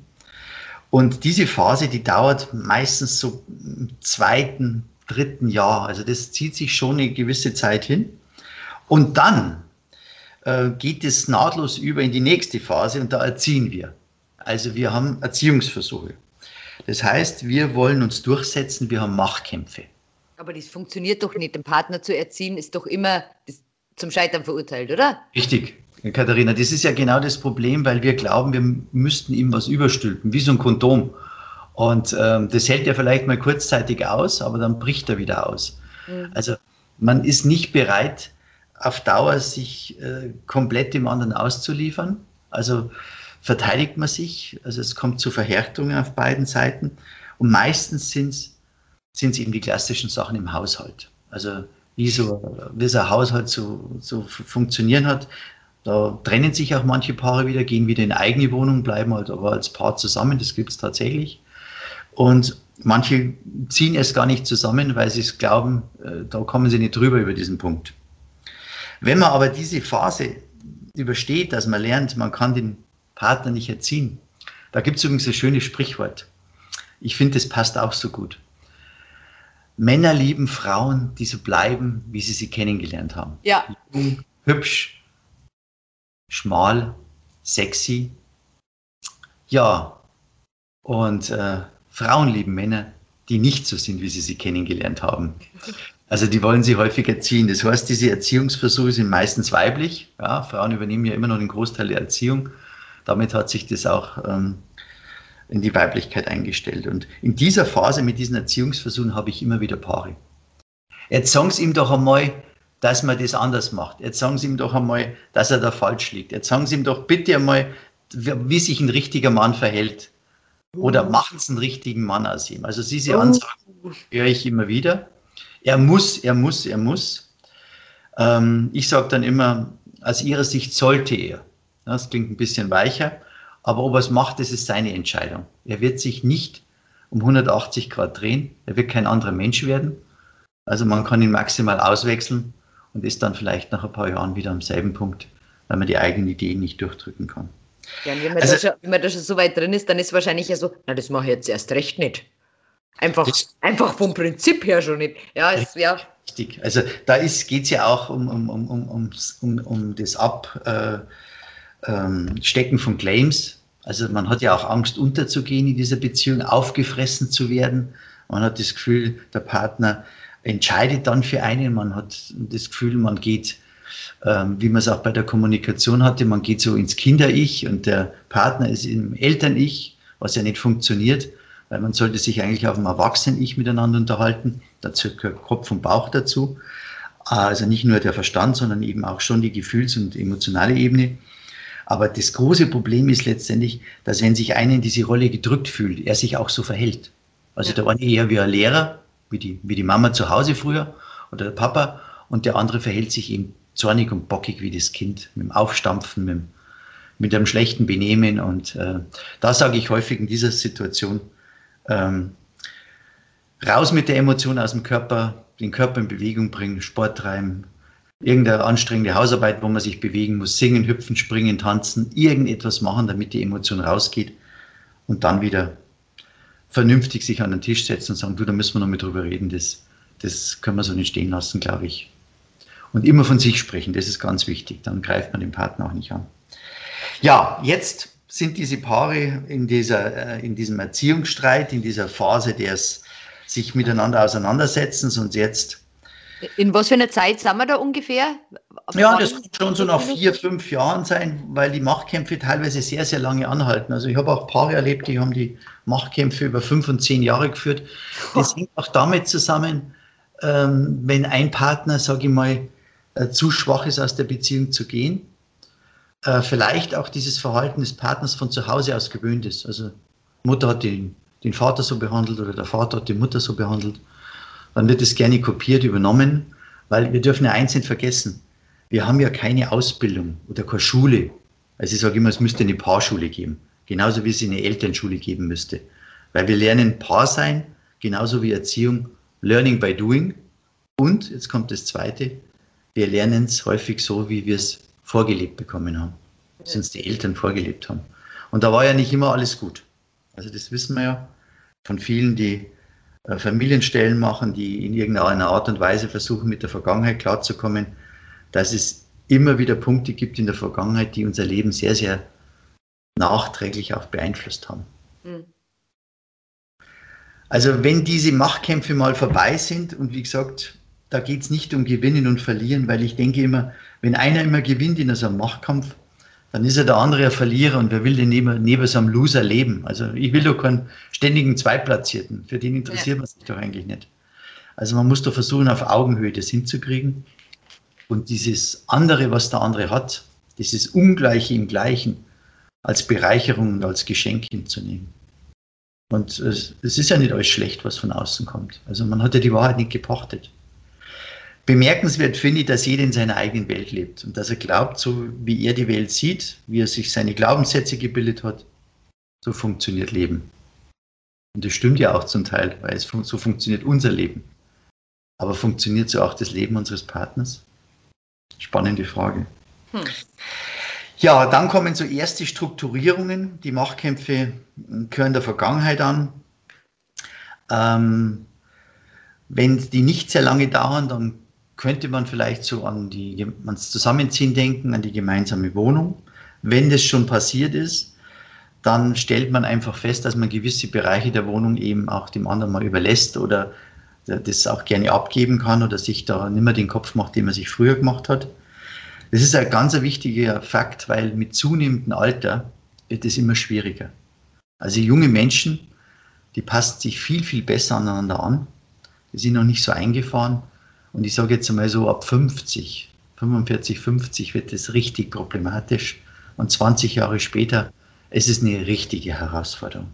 Und diese Phase, die dauert meistens so im zweiten, dritten Jahr. Also das zieht sich schon eine gewisse Zeit hin. Und dann äh, geht es nahtlos über in die nächste Phase und da erziehen wir. Also wir haben Erziehungsversuche. Das heißt, wir wollen uns durchsetzen, wir haben Machtkämpfe. Aber das funktioniert doch nicht. Den Partner zu erziehen ist doch immer zum Scheitern verurteilt, oder? Richtig, Katharina. Das ist ja genau das Problem, weil wir glauben, wir müssten ihm was überstülpen, wie so ein Kondom. Und ähm, das hält ja vielleicht mal kurzzeitig aus, aber dann bricht er wieder aus. Mhm. Also man ist nicht bereit, auf Dauer sich äh, komplett dem anderen auszuliefern. Also verteidigt man sich. Also es kommt zu Verhärtungen auf beiden Seiten. Und meistens sind es eben die klassischen Sachen im Haushalt. Also wie so, wie so ein Haushalt zu, zu funktionieren hat. Da trennen sich auch manche Paare wieder, gehen wieder in eigene Wohnung, bleiben halt aber als Paar zusammen. Das gibt es tatsächlich. Und manche ziehen es gar nicht zusammen, weil sie es glauben, äh, da kommen sie nicht drüber über diesen Punkt. Wenn man aber diese Phase übersteht, dass man lernt, man kann den Partner nicht erziehen. Da gibt es übrigens ein schönes Sprichwort. Ich finde, das passt auch so gut. Männer lieben Frauen, die so bleiben, wie sie sie kennengelernt haben. Ja. Hübsch, schmal, sexy. Ja, und äh, Frauen lieben Männer, die nicht so sind, wie sie sie kennengelernt haben. Also die wollen sie häufig erziehen. Das heißt, diese Erziehungsversuche sind meistens weiblich. Ja, Frauen übernehmen ja immer noch den Großteil der Erziehung. Damit hat sich das auch ähm, in die Weiblichkeit eingestellt. Und in dieser Phase mit diesen Erziehungsversuchen habe ich immer wieder Paare. Jetzt sagen Sie ihm doch einmal, dass man das anders macht. Jetzt sagen Sie ihm doch einmal, dass er da falsch liegt. Jetzt sagen Sie ihm doch bitte einmal, wie sich ein richtiger Mann verhält. Oder mhm. machen Sie einen richtigen Mann aus ihm. Also diese oh. Ansagen höre ich immer wieder. Er muss, er muss, er muss. Ähm, ich sage dann immer, aus Ihrer Sicht sollte er. Das klingt ein bisschen weicher, aber ob er es macht, das ist seine Entscheidung. Er wird sich nicht um 180 Grad drehen. Er wird kein anderer Mensch werden. Also man kann ihn maximal auswechseln und ist dann vielleicht nach ein paar Jahren wieder am selben Punkt, weil man die eigenen Ideen nicht durchdrücken kann. Ja, wenn man, also, da schon, wenn man da schon so weit drin ist, dann ist wahrscheinlich ja so, na, das mache ich jetzt erst recht nicht. Einfach, das, einfach vom Prinzip her schon nicht. Ja, es, ja. Richtig. Also da geht es ja auch um, um, um, um, um, um das Abstecken äh, ähm, von Claims. Also man hat ja auch Angst, unterzugehen in dieser Beziehung, aufgefressen zu werden. Man hat das Gefühl, der Partner entscheidet dann für einen. Man hat das Gefühl, man geht, ähm, wie man es auch bei der Kommunikation hatte, man geht so ins Kinder-Ich und der Partner ist im Eltern-Ich, was ja nicht funktioniert, weil man sollte sich eigentlich auf dem Erwachsenen-Ich miteinander unterhalten. Dazu gehört Kopf und Bauch dazu. Also nicht nur der Verstand, sondern eben auch schon die Gefühls- und emotionale Ebene. Aber das große Problem ist letztendlich, dass wenn sich einer in diese Rolle gedrückt fühlt, er sich auch so verhält. Also ja. der eine eher wie ein Lehrer, wie die, wie die Mama zu Hause früher oder der Papa und der andere verhält sich eben zornig und bockig wie das Kind, mit dem Aufstampfen, mit, mit einem schlechten Benehmen. Und äh, da sage ich häufig in dieser Situation, ähm, raus mit der Emotion aus dem Körper, den Körper in Bewegung bringen, Sport treiben, irgendeine anstrengende Hausarbeit, wo man sich bewegen muss, singen, hüpfen, springen, tanzen, irgendetwas machen, damit die Emotion rausgeht und dann wieder vernünftig sich an den Tisch setzen und sagen, du, da müssen wir noch mit drüber reden, das, das können wir so nicht stehen lassen, glaube ich. Und immer von sich sprechen, das ist ganz wichtig, dann greift man den Partner auch nicht an. Ja, jetzt sind diese Paare in, dieser, äh, in diesem Erziehungsstreit, in dieser Phase des sich miteinander auseinandersetzens und jetzt in was für einer Zeit sind wir da ungefähr? Ja, das kann schon so nach vier, fünf Jahren sein, weil die Machtkämpfe teilweise sehr, sehr lange anhalten. Also ich habe auch Paare erlebt, die haben die Machtkämpfe über fünf und zehn Jahre geführt. Das hängt auch damit zusammen, ähm, wenn ein Partner, sage ich mal, äh, zu schwach ist, aus der Beziehung zu gehen, äh, vielleicht auch dieses Verhalten des Partners von zu Hause aus gewöhnt ist. Also Mutter hat den, den Vater so behandelt oder der Vater hat die Mutter so behandelt dann wird es gerne kopiert, übernommen, weil wir dürfen ja eins nicht vergessen. Wir haben ja keine Ausbildung oder keine Schule. Also ich sage immer, es müsste eine Paarschule geben. Genauso wie es eine Elternschule geben müsste. Weil wir lernen Paar sein, genauso wie Erziehung, Learning by Doing. Und, jetzt kommt das Zweite, wir lernen es häufig so, wie wir es vorgelebt bekommen haben. Was uns die Eltern vorgelebt haben. Und da war ja nicht immer alles gut. Also das wissen wir ja von vielen, die Familienstellen machen, die in irgendeiner Art und Weise versuchen, mit der Vergangenheit klarzukommen, dass es immer wieder Punkte gibt in der Vergangenheit, die unser Leben sehr, sehr nachträglich auch beeinflusst haben. Mhm. Also wenn diese Machtkämpfe mal vorbei sind und wie gesagt, da geht es nicht um Gewinnen und Verlieren, weil ich denke immer, wenn einer immer gewinnt in so einem Machtkampf, dann ist ja der andere ein Verlierer und wer will denn neben, neben so einem Loser leben? Also ich will doch keinen ständigen Zweitplatzierten, für den interessiert ja. man sich doch eigentlich nicht. Also man muss doch versuchen, auf Augenhöhe das hinzukriegen und dieses andere, was der andere hat, dieses Ungleiche im Gleichen als Bereicherung und als Geschenk hinzunehmen. Und es, es ist ja nicht alles schlecht, was von außen kommt. Also man hat ja die Wahrheit nicht gepachtet. Bemerkenswert finde ich, dass jeder in seiner eigenen Welt lebt und dass er glaubt, so wie er die Welt sieht, wie er sich seine Glaubenssätze gebildet hat, so funktioniert Leben. Und das stimmt ja auch zum Teil, weil es so funktioniert unser Leben. Aber funktioniert so auch das Leben unseres Partners? Spannende Frage. Hm. Ja, dann kommen so erste Strukturierungen. Die Machtkämpfe gehören der Vergangenheit an. Ähm, wenn die nicht sehr lange dauern, dann könnte man vielleicht so an die, ans Zusammenziehen denken, an die gemeinsame Wohnung, Wenn das schon passiert ist, dann stellt man einfach fest, dass man gewisse Bereiche der Wohnung eben auch dem anderen mal überlässt oder das auch gerne abgeben kann oder sich da nicht mehr den Kopf macht, den man sich früher gemacht hat. Das ist ein ganz wichtiger Fakt, weil mit zunehmendem Alter wird es immer schwieriger. Also junge Menschen, die passen sich viel, viel besser aneinander an. Die sind noch nicht so eingefahren. Und ich sage jetzt einmal so, ab 50, 45, 50 wird es richtig problematisch. Und 20 Jahre später ist es eine richtige Herausforderung.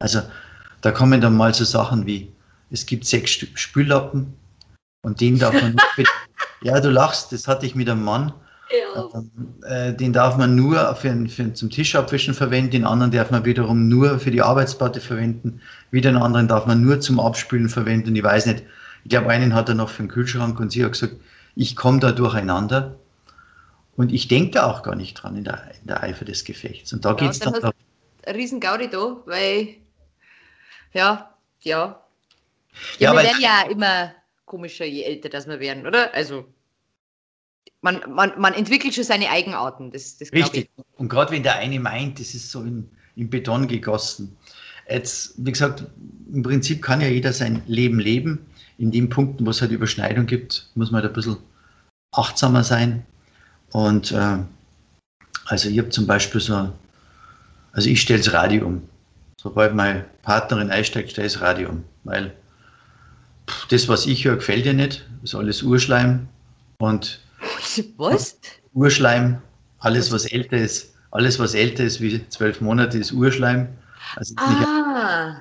Also da kommen dann mal so Sachen wie, es gibt sechs Spüllappen und den darf man nicht. ja, du lachst, das hatte ich mit einem Mann. Ja. Äh, den darf man nur für, für, zum Tischabwischen verwenden, den anderen darf man wiederum nur für die Arbeitsplatte verwenden, wieder einen anderen darf man nur zum Abspülen verwenden. Ich weiß nicht, ich glaube, einen hat er noch für den Kühlschrank und sie hat gesagt, ich komme da durcheinander. Und ich denke da auch gar nicht dran in der, in der Eifer des Gefechts. Und da ja, geht es dann. dann riesen Gaudi da, weil, ja, ja, ja, ja wir werden ja immer komischer, je älter das wir werden, oder? Also man, man, man entwickelt schon seine Eigenarten. Das, das Richtig. Und gerade wenn der eine meint, das ist so in, in Beton gegossen. Jetzt, wie gesagt, im Prinzip kann ja jeder sein Leben leben. In den Punkten, wo es halt Überschneidung gibt, muss man halt ein bisschen achtsamer sein. Und äh, also ich habe zum Beispiel so, also ich stelle das Radio um. Sobald meine Partnerin einsteigt, stelle ich das Radio um. Weil das, was ich höre, gefällt dir nicht. Das ist alles Urschleim. Und was? Urschleim, alles, was älter ist, alles, was älter ist wie zwölf Monate, ist Urschleim. Also ah.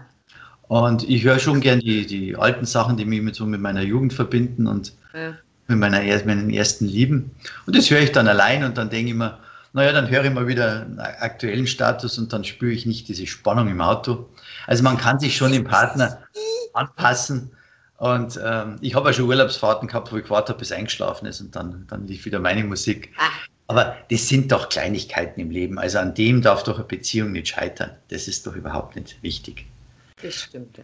Und ich höre schon gern die, die alten Sachen, die mich mit, so mit meiner Jugend verbinden und ja. mit meiner, meinen ersten Lieben. Und das höre ich dann allein und dann denke ich mir, naja, dann höre ich mal wieder einen aktuellen Status und dann spüre ich nicht diese Spannung im Auto. Also man kann sich schon im Partner anpassen und ähm, ich habe ja schon Urlaubsfahrten gehabt, wo ich gewartet habe, bis eingeschlafen ist und dann, dann lief wieder meine Musik. Ah. Aber das sind doch Kleinigkeiten im Leben. Also an dem darf doch eine Beziehung nicht scheitern. Das ist doch überhaupt nicht wichtig. Das stimmt, ja.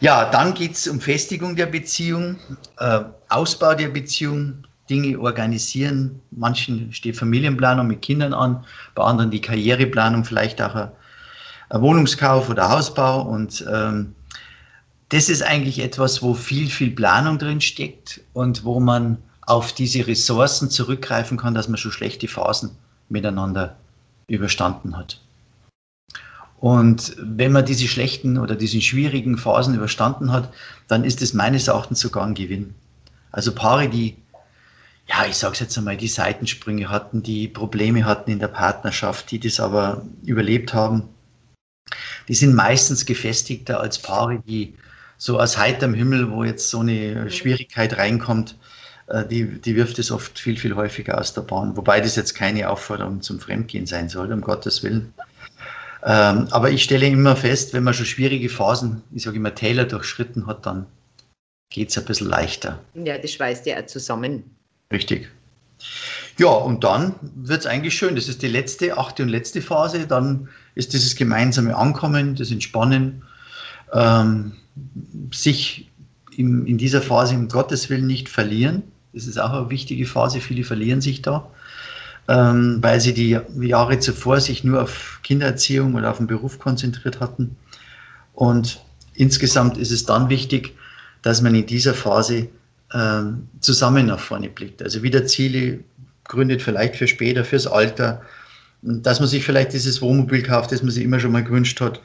Ja, dann geht es um Festigung der Beziehung, äh, Ausbau der Beziehung, Dinge organisieren. Manchen steht Familienplanung mit Kindern an, bei anderen die Karriereplanung, vielleicht auch ein, ein Wohnungskauf oder Hausbau. Und ähm, das ist eigentlich etwas, wo viel, viel Planung drin steckt und wo man auf diese Ressourcen zurückgreifen kann, dass man schon schlechte Phasen miteinander überstanden hat. Und wenn man diese schlechten oder diese schwierigen Phasen überstanden hat, dann ist es meines Erachtens sogar ein Gewinn. Also Paare, die, ja, ich sage es jetzt einmal, die Seitensprünge hatten, die Probleme hatten in der Partnerschaft, die das aber überlebt haben, die sind meistens gefestigter als Paare, die so aus heiterem Himmel, wo jetzt so eine mhm. Schwierigkeit reinkommt, äh, die, die wirft es oft viel, viel häufiger aus der Bahn. Wobei das jetzt keine Aufforderung zum Fremdgehen sein soll, um Gottes Willen. Ähm, aber ich stelle immer fest, wenn man schon schwierige Phasen, ich sage immer Täler durchschritten hat, dann geht es ein bisschen leichter. Ja, das schweißt ja zusammen. Richtig. Ja, und dann wird es eigentlich schön. Das ist die letzte, achte und letzte Phase. Dann ist dieses gemeinsame Ankommen, das Entspannen. Ähm, sich in, in dieser Phase um Gottes Willen nicht verlieren. Das ist auch eine wichtige Phase. Viele verlieren sich da, ähm, weil sie die Jahre zuvor sich nur auf Kindererziehung oder auf den Beruf konzentriert hatten. Und insgesamt ist es dann wichtig, dass man in dieser Phase ähm, zusammen nach vorne blickt. Also wieder Ziele gründet, vielleicht für später, fürs Alter, dass man sich vielleicht dieses Wohnmobil kauft, das man sich immer schon mal gewünscht hat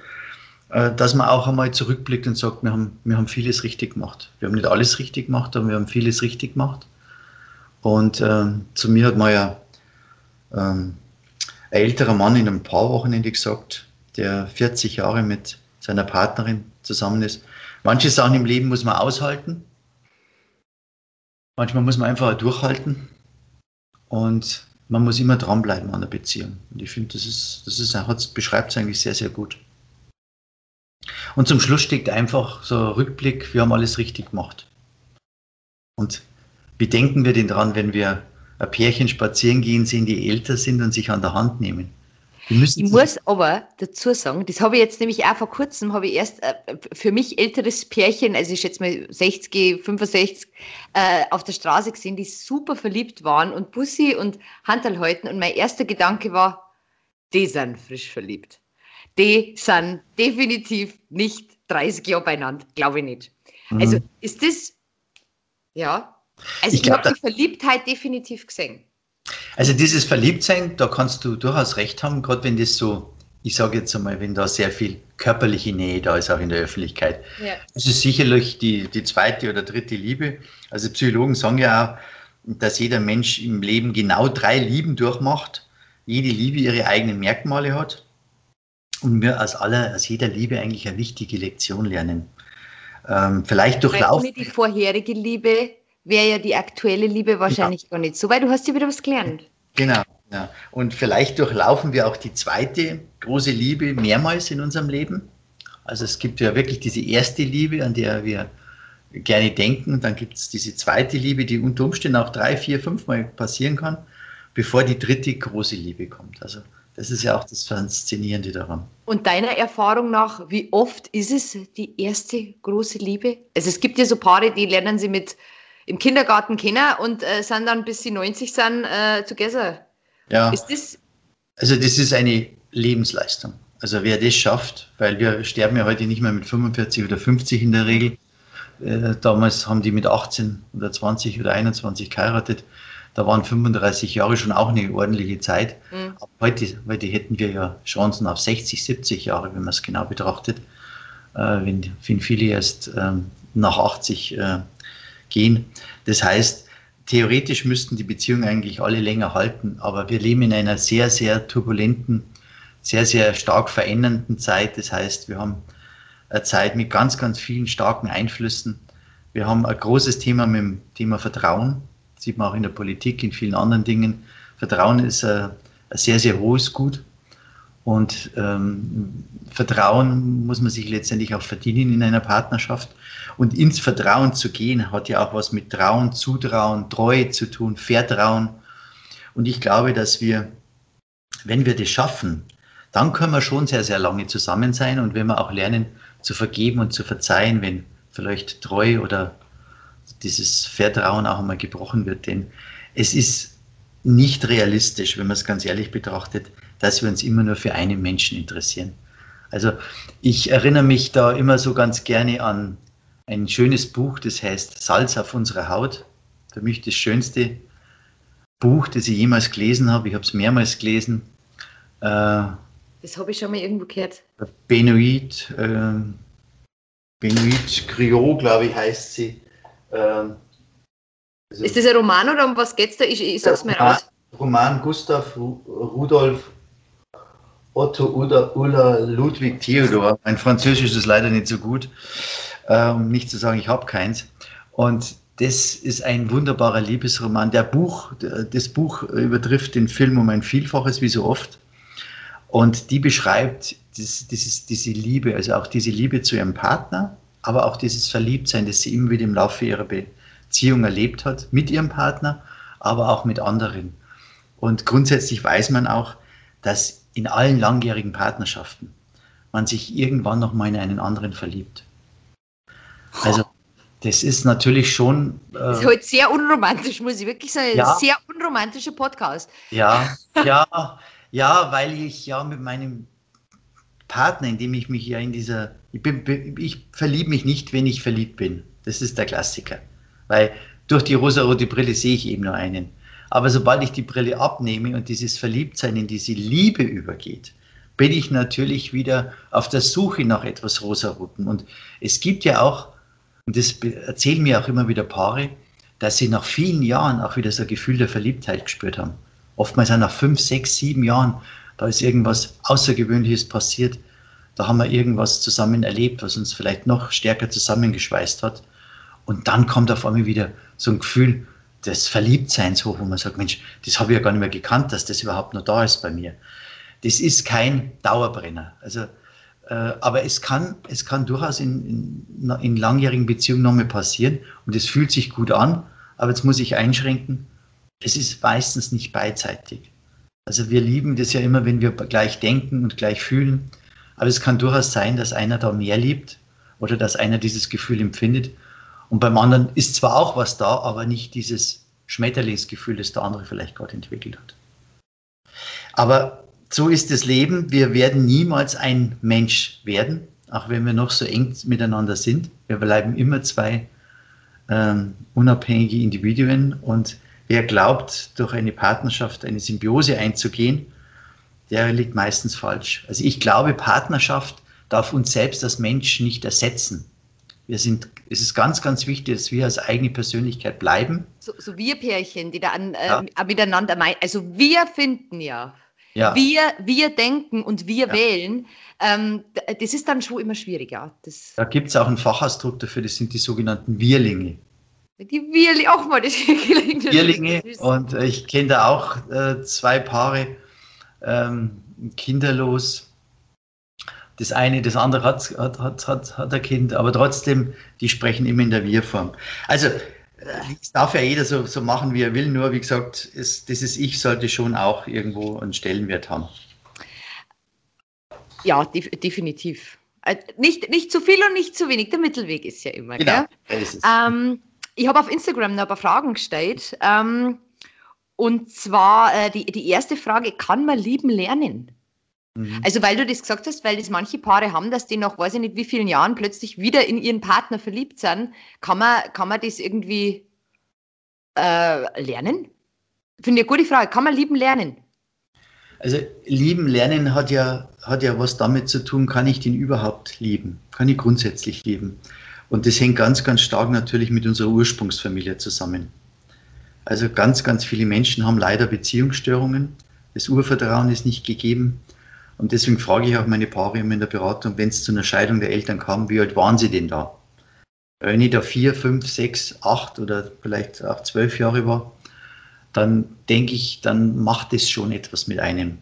äh, dass man auch einmal zurückblickt und sagt, wir haben, wir haben vieles richtig gemacht. Wir haben nicht alles richtig gemacht, aber wir haben vieles richtig gemacht. Und ähm, zu mir hat mal ja ähm, ein älterer Mann in einem Paarwochenende gesagt, der 40 Jahre mit seiner Partnerin zusammen ist. Manche Sachen im Leben muss man aushalten. Manchmal muss man einfach durchhalten. Und man muss immer dranbleiben an der Beziehung. Und ich finde, das ist, das ist, beschreibt es eigentlich sehr, sehr gut. Und zum Schluss steckt einfach so ein Rückblick, wir haben alles richtig gemacht. Und wie denken wir denn dran, wenn wir ein Pärchen spazieren gehen sehen, die älter sind und sich an der Hand nehmen? ich muss aber dazu sagen, das habe ich jetzt nämlich auch vor kurzem, habe ich erst äh, für mich älteres Pärchen, also ich schätze mal 60, 65, äh, auf der Straße gesehen, die super verliebt waren und Bussi und Handel halten. Und mein erster Gedanke war, die sind frisch verliebt. Die sind definitiv nicht 30 Jahre beieinander, glaube ich nicht. Mhm. Also ist das, ja, also ich, ich habe die Verliebtheit definitiv gesehen. Also dieses Verliebtsein, da kannst du durchaus recht haben, gerade wenn das so, ich sage jetzt einmal, wenn da sehr viel körperliche Nähe da ist, auch in der Öffentlichkeit. Ja. Das ist sicherlich die, die zweite oder dritte Liebe. Also Psychologen sagen ja auch, dass jeder Mensch im Leben genau drei Lieben durchmacht, jede Liebe ihre eigenen Merkmale hat und wir aus aller, aus jeder Liebe eigentlich eine wichtige Lektion lernen. Ähm, vielleicht durchlaufen. Die vorherige Liebe wäre ja die aktuelle Liebe wahrscheinlich ja. gar nicht so, weil du hast ja wieder was gelernt. Genau. Ja. Und vielleicht durchlaufen wir auch die zweite große Liebe mehrmals in unserem Leben. Also es gibt ja wirklich diese erste Liebe, an der wir gerne denken. Dann gibt es diese zweite Liebe, die unter Umständen auch drei, vier, fünfmal passieren kann, bevor die dritte große Liebe kommt. Also das ist ja auch das Faszinierende daran. Und deiner Erfahrung nach, wie oft ist es die erste große Liebe? Also es gibt ja so Paare, die lernen sie mit im Kindergarten kennen und äh, sind dann, bis sie 90 sind, äh, together. Ja. Ist das? Also das ist eine Lebensleistung. Also wer das schafft, weil wir sterben ja heute nicht mehr mit 45 oder 50 in der Regel. Äh, damals haben die mit 18 oder 20 oder 21 geheiratet. Da waren 35 Jahre schon auch eine ordentliche Zeit. Mhm. Heute, heute hätten wir ja Chancen auf 60, 70 Jahre, wenn man es genau betrachtet. Äh, wenn, wenn viele erst ähm, nach 80 äh, gehen. Das heißt, theoretisch müssten die Beziehungen eigentlich alle länger halten, aber wir leben in einer sehr, sehr turbulenten, sehr, sehr stark verändernden Zeit. Das heißt, wir haben eine Zeit mit ganz, ganz vielen starken Einflüssen. Wir haben ein großes Thema mit dem Thema Vertrauen. Das sieht man auch in der Politik, in vielen anderen Dingen. Vertrauen ist ein, ein sehr, sehr hohes Gut. Und ähm, Vertrauen muss man sich letztendlich auch verdienen in einer Partnerschaft. Und ins Vertrauen zu gehen, hat ja auch was mit Trauen, Zutrauen, Treue zu tun, Vertrauen. Und ich glaube, dass wir, wenn wir das schaffen, dann können wir schon sehr, sehr lange zusammen sein. Und wenn wir auch lernen zu vergeben und zu verzeihen, wenn vielleicht Treue oder dieses Vertrauen auch einmal gebrochen wird. Denn es ist nicht realistisch, wenn man es ganz ehrlich betrachtet, dass wir uns immer nur für einen Menschen interessieren. Also ich erinnere mich da immer so ganz gerne an ein schönes Buch, das heißt Salz auf unserer Haut. Für mich das schönste Buch, das ich jemals gelesen habe. Ich habe es mehrmals gelesen. Äh, das habe ich schon mal irgendwo gehört. Benoit, äh, Benoit Griot, glaube ich, heißt sie. Äh, also ist das ein Roman oder um was geht es da? Ich, ich sag's mir raus. Roman Gustav Rudolf Otto Ulla, Ulla Ludwig Theodor. Mein Französisch ist leider nicht so gut um nicht zu sagen, ich habe keins. Und das ist ein wunderbarer Liebesroman. Der Buch, das Buch übertrifft den Film um ein Vielfaches, wie so oft. Und die beschreibt das, dieses, diese Liebe, also auch diese Liebe zu ihrem Partner, aber auch dieses Verliebtsein, das sie immer wieder im Laufe ihrer Beziehung erlebt hat, mit ihrem Partner, aber auch mit anderen. Und grundsätzlich weiß man auch, dass in allen langjährigen Partnerschaften man sich irgendwann noch mal in einen anderen verliebt. Also das ist natürlich schon. Äh, das ist halt sehr unromantisch, muss ich wirklich sagen. Ja, sehr unromantischer Podcast. Ja, ja, ja, weil ich ja mit meinem Partner, in dem ich mich ja in dieser. Ich, bin, ich verliebe mich nicht, wenn ich verliebt bin. Das ist der Klassiker. Weil durch die rosarote Brille sehe ich eben nur einen. Aber sobald ich die Brille abnehme und dieses Verliebtsein in diese Liebe übergeht, bin ich natürlich wieder auf der Suche nach etwas Rosaroten. Und es gibt ja auch und das erzählen mir auch immer wieder Paare, dass sie nach vielen Jahren auch wieder so ein Gefühl der Verliebtheit gespürt haben. Oftmals auch nach fünf, sechs, sieben Jahren, da ist irgendwas Außergewöhnliches passiert. Da haben wir irgendwas zusammen erlebt, was uns vielleicht noch stärker zusammengeschweißt hat. Und dann kommt auf einmal wieder so ein Gefühl des Verliebtseins hoch, wo man sagt, Mensch, das habe ich ja gar nicht mehr gekannt, dass das überhaupt noch da ist bei mir. Das ist kein Dauerbrenner. Also aber es kann, es kann durchaus in, in, in langjährigen Beziehungen nochmal passieren und es fühlt sich gut an, aber jetzt muss ich einschränken, es ist meistens nicht beidseitig. Also wir lieben das ja immer, wenn wir gleich denken und gleich fühlen, aber es kann durchaus sein, dass einer da mehr liebt oder dass einer dieses Gefühl empfindet und beim anderen ist zwar auch was da, aber nicht dieses Schmetterlingsgefühl, das der andere vielleicht gerade entwickelt hat. Aber so ist das Leben. Wir werden niemals ein Mensch werden, auch wenn wir noch so eng miteinander sind. Wir bleiben immer zwei ähm, unabhängige Individuen und wer glaubt, durch eine Partnerschaft eine Symbiose einzugehen, der liegt meistens falsch. Also ich glaube, Partnerschaft darf uns selbst als Mensch nicht ersetzen. Wir sind, es ist ganz, ganz wichtig, dass wir als eigene Persönlichkeit bleiben. So, so wir Pärchen, die da an, äh, ja. miteinander meinen. Also wir finden ja, ja. Wir, wir denken und wir ja. wählen. Ähm, das ist dann schon immer schwieriger. Das da gibt es auch einen Fachausdruck dafür, das sind die sogenannten Wirlinge. Die Wirlinge, auch mal das Wirlinge. Und ich kenne da auch äh, zwei Paare, ähm, kinderlos das eine, das andere hat, hat, hat, hat, hat ein Kind, aber trotzdem, die sprechen immer in der Wir-Form. Also, es darf ja jeder so, so machen, wie er will, nur wie gesagt, es, dieses Ich sollte schon auch irgendwo einen Stellenwert haben. Ja, def definitiv. Äh, nicht, nicht zu viel und nicht zu wenig. Der Mittelweg ist ja immer. Genau, ähm, ich habe auf Instagram noch ein paar Fragen gestellt. Ähm, und zwar äh, die, die erste Frage: Kann man lieben lernen? Mhm. Also, weil du das gesagt hast, weil das manche Paare haben, dass die nach weiß ich nicht wie vielen Jahren plötzlich wieder in ihren Partner verliebt sind, kann man, kann man das irgendwie äh, lernen? Finde ich eine gute Frage. Kann man lieben lernen? Also, lieben lernen hat ja, hat ja was damit zu tun, kann ich den überhaupt lieben? Kann ich grundsätzlich lieben? Und das hängt ganz, ganz stark natürlich mit unserer Ursprungsfamilie zusammen. Also ganz, ganz viele Menschen haben leider Beziehungsstörungen. Das Urvertrauen ist nicht gegeben. Und deswegen frage ich auch meine Paare immer in der Beratung, wenn es zu einer Scheidung der Eltern kam, wie alt waren sie denn da? Wenn ich da vier, fünf, sechs, acht oder vielleicht auch zwölf Jahre war, dann denke ich, dann macht es schon etwas mit einem.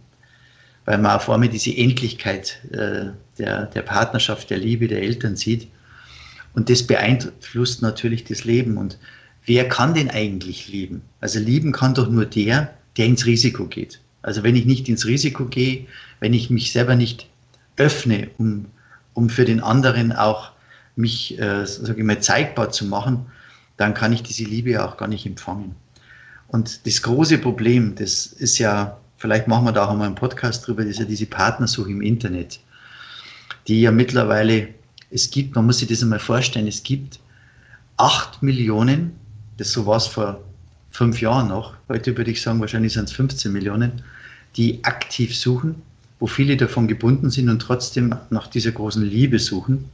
Weil man auf einmal diese Endlichkeit äh, der, der Partnerschaft, der Liebe der Eltern sieht. Und das beeinflusst natürlich das Leben. Und wer kann denn eigentlich lieben? Also lieben kann doch nur der, der ins Risiko geht. Also wenn ich nicht ins Risiko gehe, wenn ich mich selber nicht öffne, um, um für den anderen auch mich, äh, sage ich mal, zeigbar zu machen, dann kann ich diese Liebe auch gar nicht empfangen. Und das große Problem, das ist ja, vielleicht machen wir da auch einmal einen Podcast drüber, das ist ja diese Partnersuche im Internet, die ja mittlerweile, es gibt, man muss sich das einmal vorstellen, es gibt acht Millionen, das so war es vor fünf Jahren noch, heute würde ich sagen, wahrscheinlich sind es 15 Millionen, die aktiv suchen, wo viele davon gebunden sind und trotzdem nach dieser großen Liebe suchen.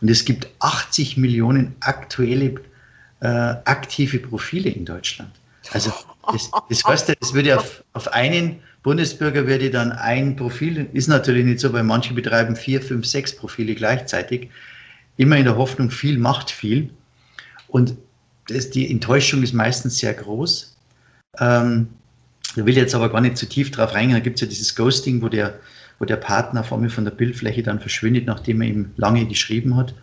Und es gibt 80 Millionen aktuelle äh, aktive Profile in Deutschland. Also das, das heißt, das würde auf, auf einen Bundesbürger würde dann ein Profil, ist natürlich nicht so, weil manche betreiben vier, fünf, sechs Profile gleichzeitig, immer in der Hoffnung, viel macht viel. Und das, die Enttäuschung ist meistens sehr groß. Ähm, da will jetzt aber gar nicht zu tief drauf reingehen. Da gibt es ja dieses Ghosting, wo der, wo der Partner vor mir von der Bildfläche dann verschwindet, nachdem er ihm lange geschrieben hat.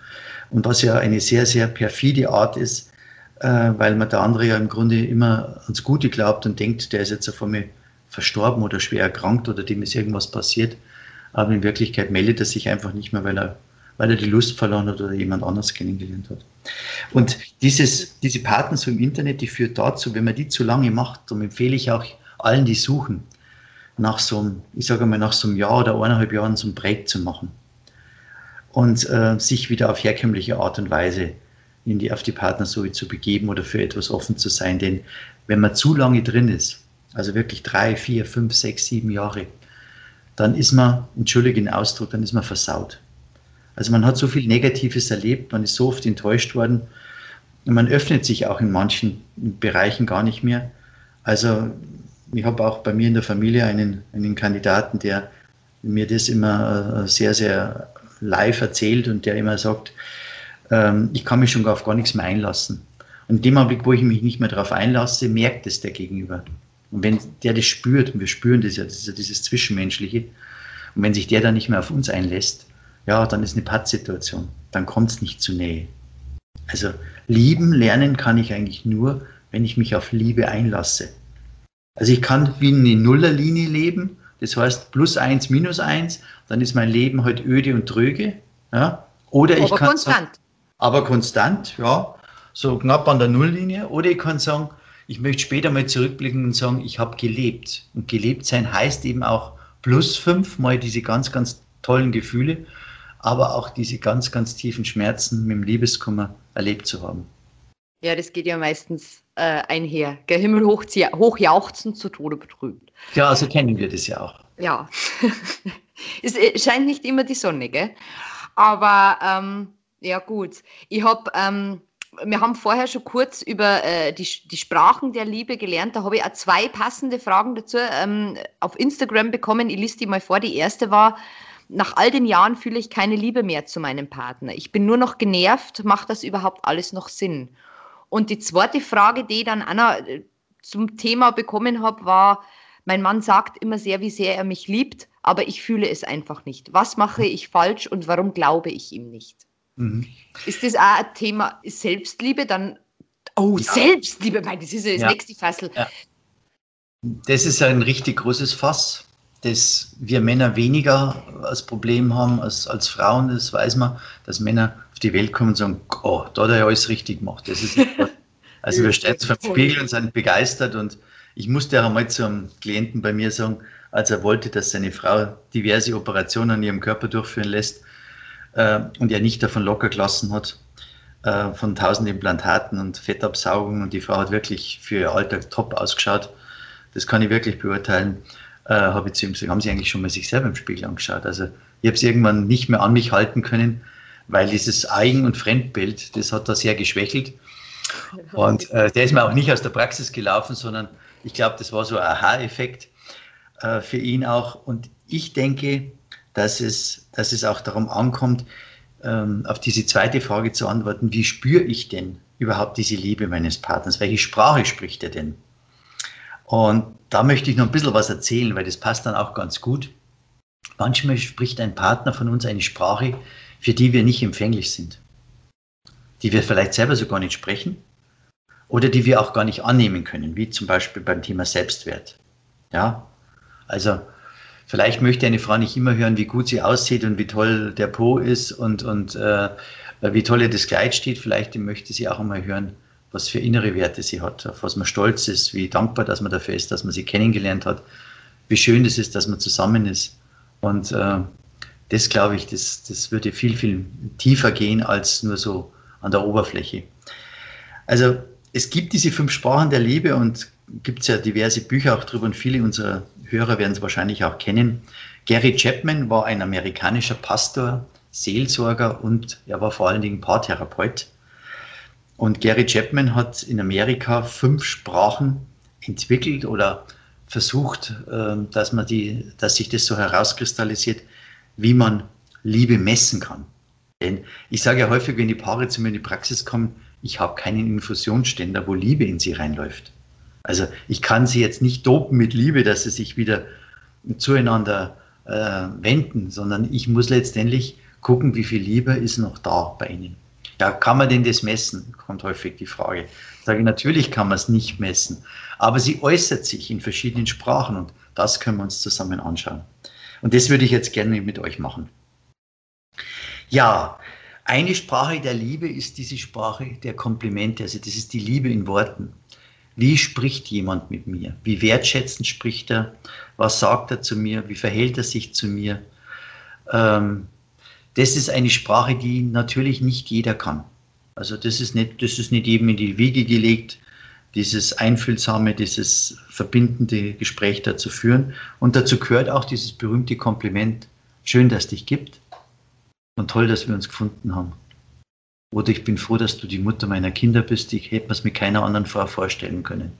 Und was ja eine sehr, sehr perfide Art ist, äh, weil man der andere ja im Grunde immer ans Gute glaubt und denkt, der ist jetzt vor mir verstorben oder schwer erkrankt oder dem ist irgendwas passiert. Aber in Wirklichkeit meldet er sich einfach nicht mehr, weil er, weil er die Lust verloren hat oder jemand anders kennengelernt hat. Und dieses, diese Partner so im Internet, die führt dazu, wenn man die zu lange macht, darum empfehle ich auch allen, die suchen, nach so einem, ich sage mal, nach so einem Jahr oder eineinhalb Jahren so ein Break zu machen und äh, sich wieder auf herkömmliche Art und Weise in die, auf die Partnersuche zu begeben oder für etwas offen zu sein. Denn wenn man zu lange drin ist, also wirklich drei, vier, fünf, sechs, sieben Jahre, dann ist man, entschuldige den Ausdruck, dann ist man versaut. Also man hat so viel Negatives erlebt, man ist so oft enttäuscht worden und man öffnet sich auch in manchen Bereichen gar nicht mehr. Also ich habe auch bei mir in der Familie einen, einen Kandidaten, der mir das immer äh, sehr, sehr live erzählt und der immer sagt, ähm, ich kann mich schon auf gar nichts mehr einlassen. Und in dem Augenblick, wo ich mich nicht mehr darauf einlasse, merkt es der Gegenüber. Und wenn der das spürt, und wir spüren das ja, das ist ja dieses Zwischenmenschliche, und wenn sich der dann nicht mehr auf uns einlässt, ja, dann ist eine Pattsituation. Dann kommt es nicht zu Nähe. Also lieben lernen kann ich eigentlich nur, wenn ich mich auf Liebe einlasse. Also ich kann wie eine Nullerlinie leben, das heißt plus eins, minus eins, dann ist mein Leben halt öde und tröge. Ja? Oder aber ich kann konstant. Sagen, aber konstant, ja, so knapp an der Nulllinie. Oder ich kann sagen, ich möchte später mal zurückblicken und sagen, ich habe gelebt. Und gelebt sein heißt eben auch plus fünf mal diese ganz, ganz tollen Gefühle, aber auch diese ganz, ganz tiefen Schmerzen mit dem Liebeskummer erlebt zu haben. Ja, das geht ja meistens äh, einher. Der Himmel hochjauchzen zu Tode betrübt. Ja, so kennen wir das ja auch. Ja, es scheint nicht immer die Sonne, gell? Aber ähm, ja gut, ich habe, ähm, wir haben vorher schon kurz über äh, die, die Sprachen der Liebe gelernt. Da habe ich auch zwei passende Fragen dazu ähm, auf Instagram bekommen. Ich lese die mal vor. Die erste war, nach all den Jahren fühle ich keine Liebe mehr zu meinem Partner. Ich bin nur noch genervt. Macht das überhaupt alles noch Sinn? Und die zweite Frage, die ich dann Anna äh, zum Thema bekommen habe, war, mein Mann sagt immer sehr, wie sehr er mich liebt, aber ich fühle es einfach nicht. Was mache ich falsch und warum glaube ich ihm nicht? Mhm. Ist das auch ein Thema Selbstliebe? Dann, oh, ja. Selbstliebe, weil das ist ja das ja. nächste Fassel. Ja. Das ist ein richtig großes Fass, das wir Männer weniger als Problem haben als, als Frauen. Das weiß man, dass Männer auf die Welt kommen und sagen, oh, da hat er ja alles richtig gemacht. Das ist also wir stehen vor dem Spiegel und sind begeistert und ich musste auch einmal zu einem Klienten bei mir sagen, als er wollte, dass seine Frau diverse Operationen an ihrem Körper durchführen lässt äh, und er nicht davon locker gelassen hat, äh, von tausend Implantaten und Fettabsaugungen und die Frau hat wirklich für ihr Alter top ausgeschaut. Das kann ich wirklich beurteilen. Äh, habe ich zu ihm gesagt, haben Sie eigentlich schon mal sich selber im Spiegel angeschaut? Also ich habe es irgendwann nicht mehr an mich halten können, weil dieses Eigen- und Fremdbild, das hat da sehr geschwächelt. Und äh, der ist mir auch nicht aus der Praxis gelaufen, sondern ich glaube, das war so ein Aha-Effekt äh, für ihn auch. Und ich denke, dass es, dass es auch darum ankommt, ähm, auf diese zweite Frage zu antworten, wie spüre ich denn überhaupt diese Liebe meines Partners? Welche Sprache spricht er denn? Und da möchte ich noch ein bisschen was erzählen, weil das passt dann auch ganz gut. Manchmal spricht ein Partner von uns eine Sprache, für die wir nicht empfänglich sind, die wir vielleicht selber so gar nicht sprechen oder die wir auch gar nicht annehmen können, wie zum Beispiel beim Thema Selbstwert. Ja, also vielleicht möchte eine Frau nicht immer hören, wie gut sie aussieht und wie toll der Po ist und, und äh, wie toll ihr das Kleid steht. Vielleicht möchte sie auch einmal hören, was für innere Werte sie hat, auf was man stolz ist, wie dankbar, dass man dafür ist, dass man sie kennengelernt hat, wie schön es ist, dass man zusammen ist. Und äh, das glaube ich, das, das würde viel, viel tiefer gehen als nur so an der Oberfläche. Also es gibt diese fünf Sprachen der Liebe und gibt es ja diverse Bücher auch drüber und viele unserer Hörer werden es wahrscheinlich auch kennen. Gary Chapman war ein amerikanischer Pastor, Seelsorger und er war vor allen Dingen Paartherapeut. Und Gary Chapman hat in Amerika fünf Sprachen entwickelt oder versucht, ähm, dass, man die, dass sich das so herauskristallisiert, wie man Liebe messen kann. Denn ich sage ja häufig, wenn die Paare zu mir in die Praxis kommen, ich habe keinen Infusionsständer, wo Liebe in sie reinläuft. Also ich kann sie jetzt nicht dopen mit Liebe, dass sie sich wieder zueinander äh, wenden, sondern ich muss letztendlich gucken, wie viel Liebe ist noch da bei ihnen. Ja, kann man denn das messen? Kommt häufig die Frage. Ich sage, natürlich kann man es nicht messen, aber sie äußert sich in verschiedenen Sprachen und das können wir uns zusammen anschauen. Und das würde ich jetzt gerne mit euch machen. Ja, eine Sprache der Liebe ist diese Sprache der Komplimente, also das ist die Liebe in Worten. Wie spricht jemand mit mir? Wie wertschätzend spricht er? Was sagt er zu mir? Wie verhält er sich zu mir? Ähm, das ist eine Sprache, die natürlich nicht jeder kann. Also das ist nicht, das ist nicht jedem in die Wiege gelegt, dieses einfühlsame, dieses verbindende Gespräch da zu führen. Und dazu gehört auch dieses berühmte Kompliment, schön, dass es dich gibt. Und toll, dass wir uns gefunden haben. Oder ich bin froh, dass du die Mutter meiner Kinder bist. Ich hätte mir es mit keiner anderen Frau vorstellen können.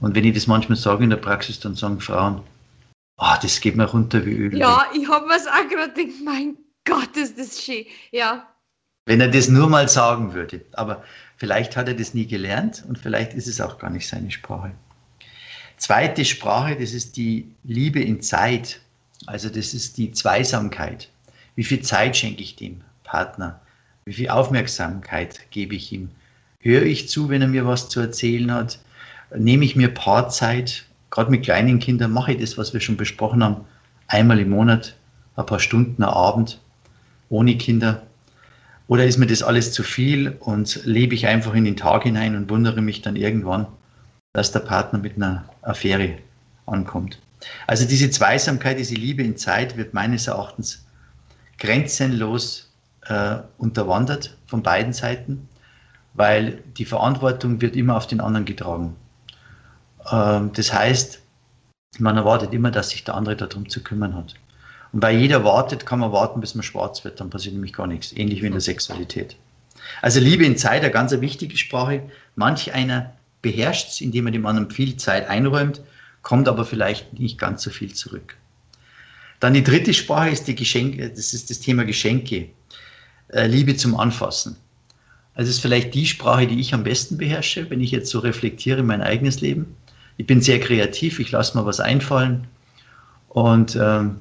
Und wenn ich das manchmal sage in der Praxis, dann sagen Frauen, oh, das geht mir runter wie Öl. Ja, ich habe mir es auch gerade gedacht, mein Gott, ist das schön. Ja. Wenn er das nur mal sagen würde. Aber vielleicht hat er das nie gelernt und vielleicht ist es auch gar nicht seine Sprache. Zweite Sprache, das ist die Liebe in Zeit. Also das ist die Zweisamkeit. Wie viel Zeit schenke ich dem Partner? Wie viel Aufmerksamkeit gebe ich ihm? Höre ich zu, wenn er mir was zu erzählen hat? Nehme ich mir Paarzeit? Gerade mit kleinen Kindern mache ich das, was wir schon besprochen haben, einmal im Monat, ein paar Stunden am Abend, ohne Kinder. Oder ist mir das alles zu viel und lebe ich einfach in den Tag hinein und wundere mich dann irgendwann, dass der Partner mit einer Affäre ankommt. Also diese Zweisamkeit, diese Liebe in Zeit wird meines Erachtens grenzenlos äh, unterwandert von beiden Seiten, weil die Verantwortung wird immer auf den anderen getragen. Ähm, das heißt, man erwartet immer, dass sich der andere darum zu kümmern hat. Und weil jeder wartet, kann man warten, bis man schwarz wird, dann passiert nämlich gar nichts. Ähnlich wie in der Sexualität. Also Liebe in Zeit, eine ganz wichtige Sprache. Manch einer beherrscht es, indem er dem anderen viel Zeit einräumt, kommt aber vielleicht nicht ganz so viel zurück. Dann die dritte Sprache ist die Geschenke, das ist das Thema Geschenke. Äh, Liebe zum Anfassen. Also das ist vielleicht die Sprache, die ich am besten beherrsche, wenn ich jetzt so reflektiere mein eigenes Leben. Ich bin sehr kreativ, ich lasse mir was einfallen. Und ähm,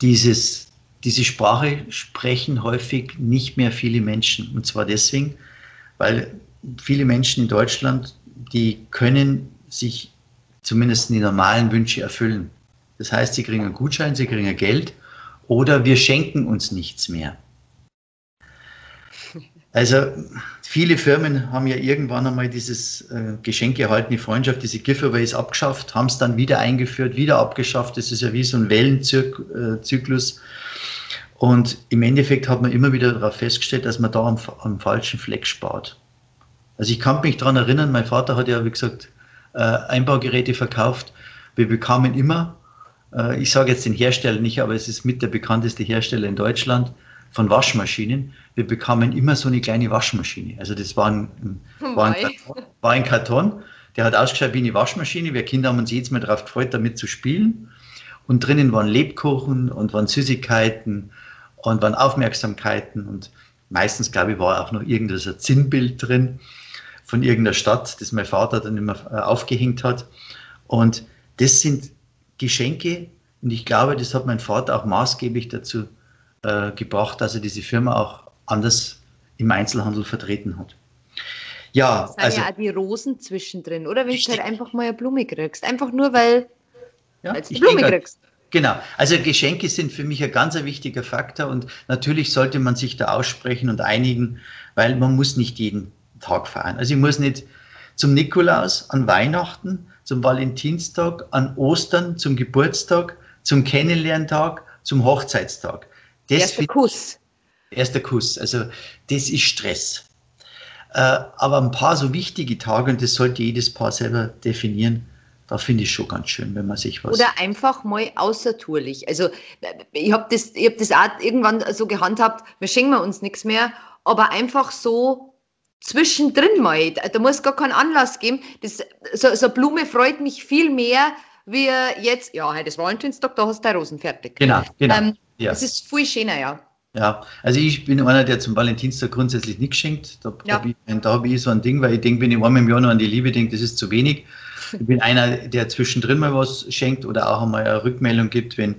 dieses, diese Sprache sprechen häufig nicht mehr viele Menschen. Und zwar deswegen, weil viele Menschen in Deutschland, die können sich zumindest die normalen Wünsche erfüllen. Das heißt, sie kriegen einen Gutschein, sie kriegen Geld oder wir schenken uns nichts mehr. Also viele Firmen haben ja irgendwann einmal dieses äh, Geschenk erhaltene Freundschaft, diese Giveaways abgeschafft, haben es dann wieder eingeführt, wieder abgeschafft. Das ist ja wie so ein Wellenzyklus. Und im Endeffekt hat man immer wieder darauf festgestellt, dass man da am, am falschen Fleck spart. Also ich kann mich daran erinnern, mein Vater hat ja, wie gesagt, äh, Einbaugeräte verkauft. Wir bekamen immer, äh, ich sage jetzt den Hersteller nicht, aber es ist mit der bekannteste Hersteller in Deutschland, von Waschmaschinen. Wir bekamen immer so eine kleine Waschmaschine. Also das war ein, war ein, Karton, war ein Karton, der hat ausgeschaut wie eine Waschmaschine. Wir Kinder haben uns jedes Mal darauf gefreut, damit zu spielen. Und drinnen waren Lebkuchen und waren Süßigkeiten und waren Aufmerksamkeiten. Und meistens, glaube ich, war auch noch irgendein Zinnbild drin von irgendeiner Stadt, das mein Vater dann immer äh, aufgehängt hat. Und das sind Geschenke. Und ich glaube, das hat mein Vater auch maßgeblich dazu äh, gebracht, dass er diese Firma auch anders im Einzelhandel vertreten hat. Ja, das sind also, ja auch die Rosen zwischendrin, oder? Wenn du halt einfach mal eine Blume kriegst. Einfach nur, weil ja, du die Blume kriegst. Genau, also Geschenke sind für mich ein ganz wichtiger Faktor und natürlich sollte man sich da aussprechen und einigen, weil man muss nicht jeden Tag feiern. Also ich muss nicht zum Nikolaus, an Weihnachten, zum Valentinstag, an Ostern, zum Geburtstag, zum Kennenlerntag, zum Hochzeitstag. Das erster Kuss. Erster Kuss. Also das ist Stress. Äh, aber ein paar so wichtige Tage, und das sollte jedes Paar selber definieren, da finde ich schon ganz schön, wenn man sich was. Oder einfach mal außertourlich. Also ich habe das, hab das auch irgendwann so gehandhabt, wir schenken uns nichts mehr, aber einfach so zwischendrin mal. Da muss gar keinen Anlass geben. Das, so, so eine Blume freut mich viel mehr, wie jetzt, ja, heute ist Valentinstag, da hast du deine Rosen fertig. Genau, genau. Ähm, ja. Das ist viel schöner, ja. Ja, also ich bin einer, der zum Valentinstag grundsätzlich nichts schenkt. Da, ja. habe ich, hab ich so ein Ding, weil ich denke, wenn ich einmal im Jahr noch an die Liebe denke, das ist zu wenig. Ich bin einer, der zwischendrin mal was schenkt oder auch einmal eine Rückmeldung gibt, wenn,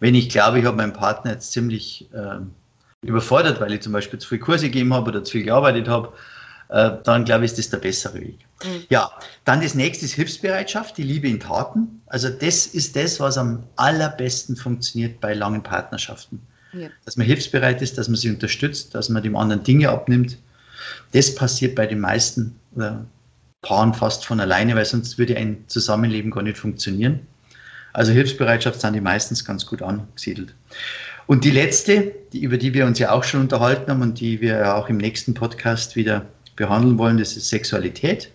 wenn ich glaube, ich habe meinen Partner jetzt ziemlich äh, überfordert, weil ich zum Beispiel zu viel Kurse gegeben habe oder zu viel gearbeitet habe, dann glaube ich, ist das der bessere Weg. Mhm. Ja, dann das nächste ist Hilfsbereitschaft, die Liebe in Taten. Also das ist das, was am allerbesten funktioniert bei langen Partnerschaften. Ja. Dass man hilfsbereit ist, dass man sie unterstützt, dass man dem anderen Dinge abnimmt. Das passiert bei den meisten oder Paaren fast von alleine, weil sonst würde ein Zusammenleben gar nicht funktionieren. Also Hilfsbereitschaft sind die meistens ganz gut angesiedelt. Und die letzte, die, über die wir uns ja auch schon unterhalten haben und die wir auch im nächsten Podcast wieder behandeln wollen, das ist Sexualität.